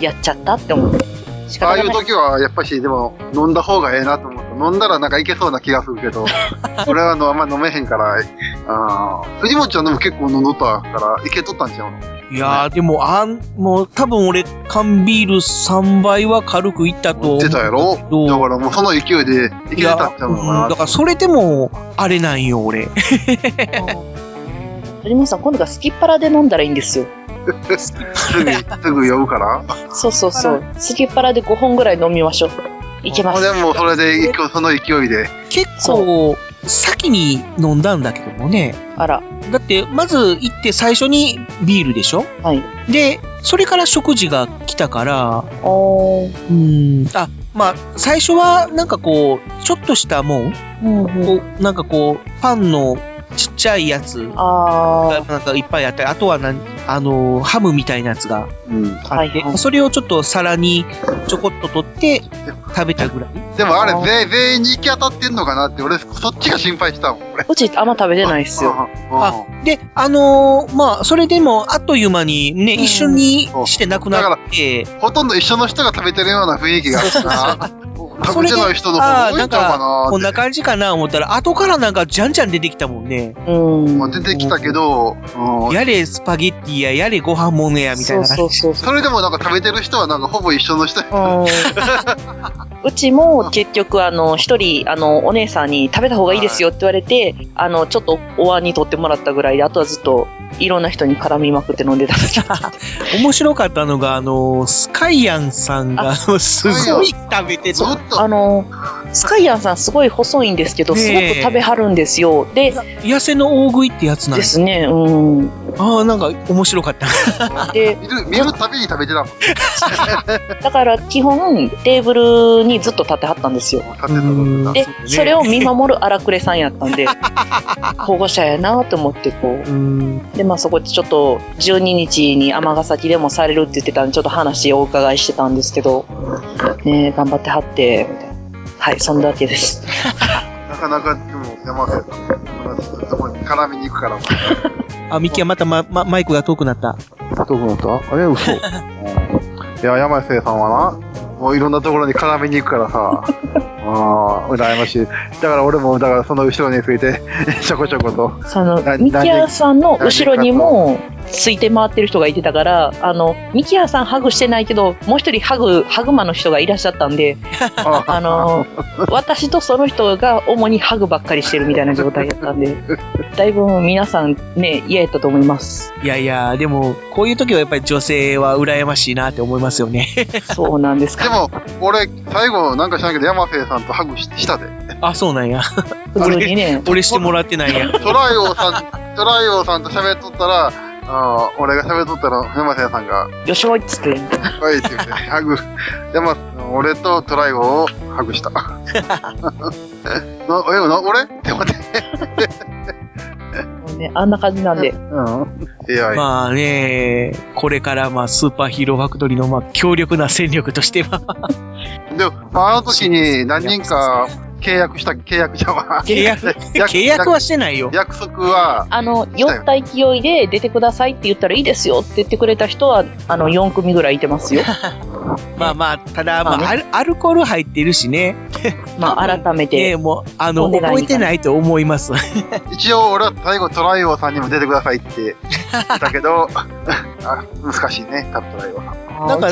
やっちゃったって思って。仕ああいう。時は、やっぱし、でも、飲んだ方がええなと思って、飲んだらなんかいけそうな気がするけど、俺はあのあんま飲めへんから、あー藤本ちゃんでも結構飲んどったから、いけとったんちゃうの？いやー、でも、あん、もう、多分俺、缶ビール3倍は軽くいったと思う。出たやろ？だからもうその勢いでいけてたんちゃうのかうんなだからそれでも、あれなんよ、俺。鳥本さん、今度からスキッパラで飲んだらいいんですよ。すぐ、すぐ酔うから？そうそうそう。スキッパラで5本ぐらい飲みましょう。いけます。でもそれで、その勢いで。結構、先に飲んだんだけどもね。あら。だって、まず行って最初にビールでしょ？はい。で、それから食事が来たから、おうん。あ、まあ、最初はなんかこう、ちょっとしたもん、こうなんかこう、パンのちっちゃいやつがなんかいっぱいあったり、あとはなん、あの、ハムみたいなやつがあって、それをちょっと皿にちょこっと取って食べたぐらい。でもあれ、全全員に行き当たってんのかなって、俺、そっちが心配したもん、俺。うちあんま食べてないっすよ。あ、で、あのーまあ、それでも、あっという間にね、一緒にしてなくなって、ほとんど一緒の人が食べてるような雰囲気があるな。食べてない人の方が多いんちゃうかなこんな感じかな思ったら、後からなんかじゃんじゃん出てきたもんね。うん。まあ出てきたけど、うんやれスパゲッティや、やれご飯ものや、みたいな感じ。そうそれでもなんか食べてる人はなんかほぼ一緒の人。うちも結局、あの、一人、あの、お姉さんに食べた方がいいですよって言われて、あの、ちょっとお椀に取ってもらったぐらいで、あとはずっといろんな人に絡みまくって飲んでた。面白かったのが、あの、スカイアンさんが、すごい食べてた。あの、スカイアンさんすごい細いんですけど、すごく食べはるんですよ。で、痩せの大食いってやつなんですね、うん。ああ、なんか面白かった。で、見る、たびに食べてたもん。だから基本テーブルにずっと立ってはったんですよ。立で、それを見守る荒暮さんやったんで、保護者やなと思ってこう。で、まあそこでちょっと12日に尼崎でもされるって言ってたんで、ちょっと話をお伺いしてたんですけど、ね頑張ってはって、みたいな。はい、そんだけです。なかなか、山瀬さん、そこに絡みに行くから。あ、ミキはまたま、ま、マイクが遠くなった。遠くなった？あれ、嘘。いや、山瀬さんはな、もういろんなところに絡みに行くからさ、ああ、羨ましい。だから俺も、だからその後ろについて、ちょこちょこと。その、ミキヤさんの後ろにも、ついて回ってる人がいてたから、あの、ミキヤさんハグしてないけど、もう一人ハグ、ハグマの人がいらっしゃったんで、あの、私とその人が主にハグばっかりしてるみたいな状態やったんで、だいぶ皆さんね、嫌やったと思います。いやいや、でも、こういう時はやっぱり女性は羨ましいなって思いますよね。そうなんですでも、俺、最後、なんか知らんけど、山瀬さんとハグししたで。あ、そうなんや。普通にね。俺してもらってないや。トライオさん、トライオさんと喋っとったら、あー俺が喋っとったら、山瀬さんが、よしおいっつって。はいって言って、ハグ、山、俺とトライオをハグした。な、え、な、俺？って思って。ね、あんな感じなんで。うん。いやいや。まあね、これからまあスーパーヒーローファクトリーのまあ強力な戦力としては。でも、まあ、あの時に何人か契約した、契約じゃわ。契約 契約はしてないよ。約束は、あの、酔った勢いで出てくださいって言ったらいいですよって言ってくれた人は、あの、4組ぐらいいてますよ。まあまあ、ただ、まあ、まあアルアルコール入ってるしね。まあ、改めて。ねもう、あの、覚えてないと思います。一応俺は最後トライオさんにも出てくださいって言ったけど、あ難しいね、タットライオさん。なんか、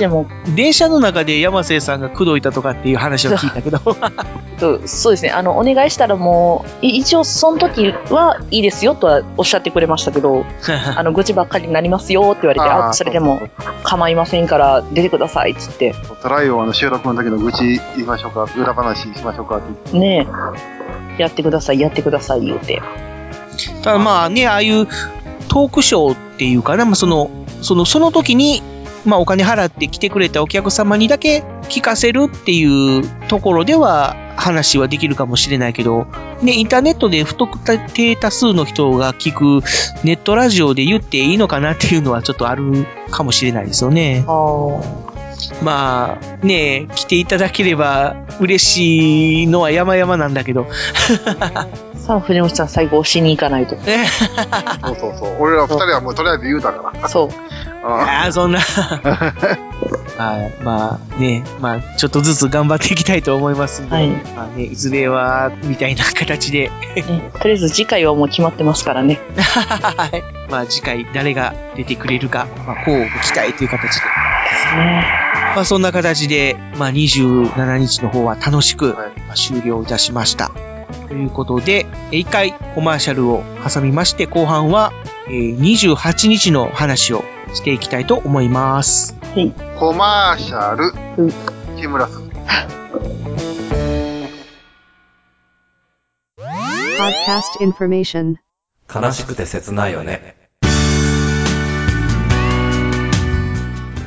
電車の中で山瀬さんが口説いたとかっていう話を聞いたけど。とそうですね、あの、お願いしたらもう、い一応その時はいいですよとはおっしゃってくれましたけど、あの、愚痴ばっかりになりますよって言われて、あそれでも構いませんから出てくださいっつって。トライオの収録の時の愚痴言いましょうか、裏話しましょうかって。ねえ、やってください、やってください言うて。ただまあね、ああいうトークショーっていうかな、まあその、その、その時に、まあお金払って来てくれたお客様にだけ聞かせるっていうところでは話はできるかもしれないけど、ね、インターネットで不特定多数の人が聞くネットラジオで言っていいのかなっていうのはちょっとあるかもしれないですよね。あまあ、ね来ていただければ嬉しいのは山々なんだけど。さあ、藤本さん最後押しに行かないと。そうそうそう。俺ら二人はもうとりあえず言うたから。そう。ああ、そんな。はい。まあね、まあ、ちょっとずつ頑張っていきたいと思いますんで、はいまあね、いずれは、みたいな形で、とりあえず次回はもう決まってますからね。はい。まあ次回誰が出てくれるか、まあ、こうご期待という形で。まあそんな形で、まあ27日の方は楽しく、まあ、終了いたしました。ということで、えー一回コマーシャルを挟みまして、後半は、えー28日の話をしていきたいと思います。コマーシャル、木村す Podcast information. 悲しくて切ないよね。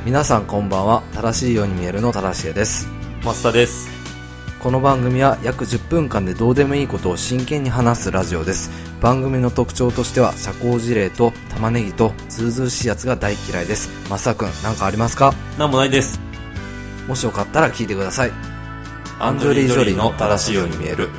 皆さんこんばんは。正しいように見えるの正しいです。増田です。この番組は約10分間でどうでもいいことを真剣に話すラジオです。番組の特徴としては社交辞令と玉ねぎとズうずうしいやつが大嫌いです。増田くん、なんかありますか？なんもないです。もしよかったら聞いてください。アンジョリー・ジョリーの正しいように見える。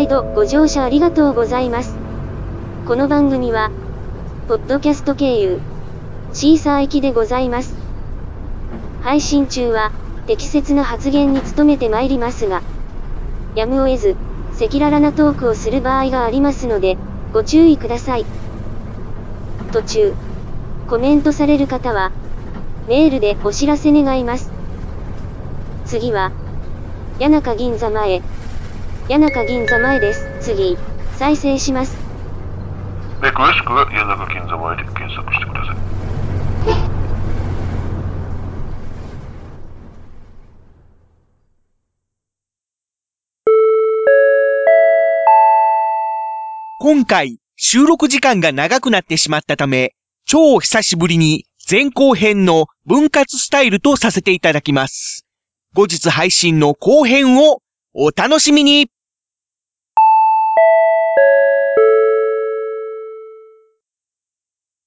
毎度ご乗車ありがとうございます。この番組は、ポッドキャスト経由、シーサー駅でございます。配信中は、適切な発言に努めてまいりますが、やむを得ず、赤裸々なトークをする場合がありますので、ご注意ください。途中、コメントされる方は、メールでお知らせ願います。次は、谷中銀座前。谷中銀座前です。次、再生します。で、詳しくは谷中銀座前で検索してください。今回収録時間が長くなってしまったため、超久しぶりに前後編の分割スタイルとさせていただきます。後日配信の後編をお楽しみに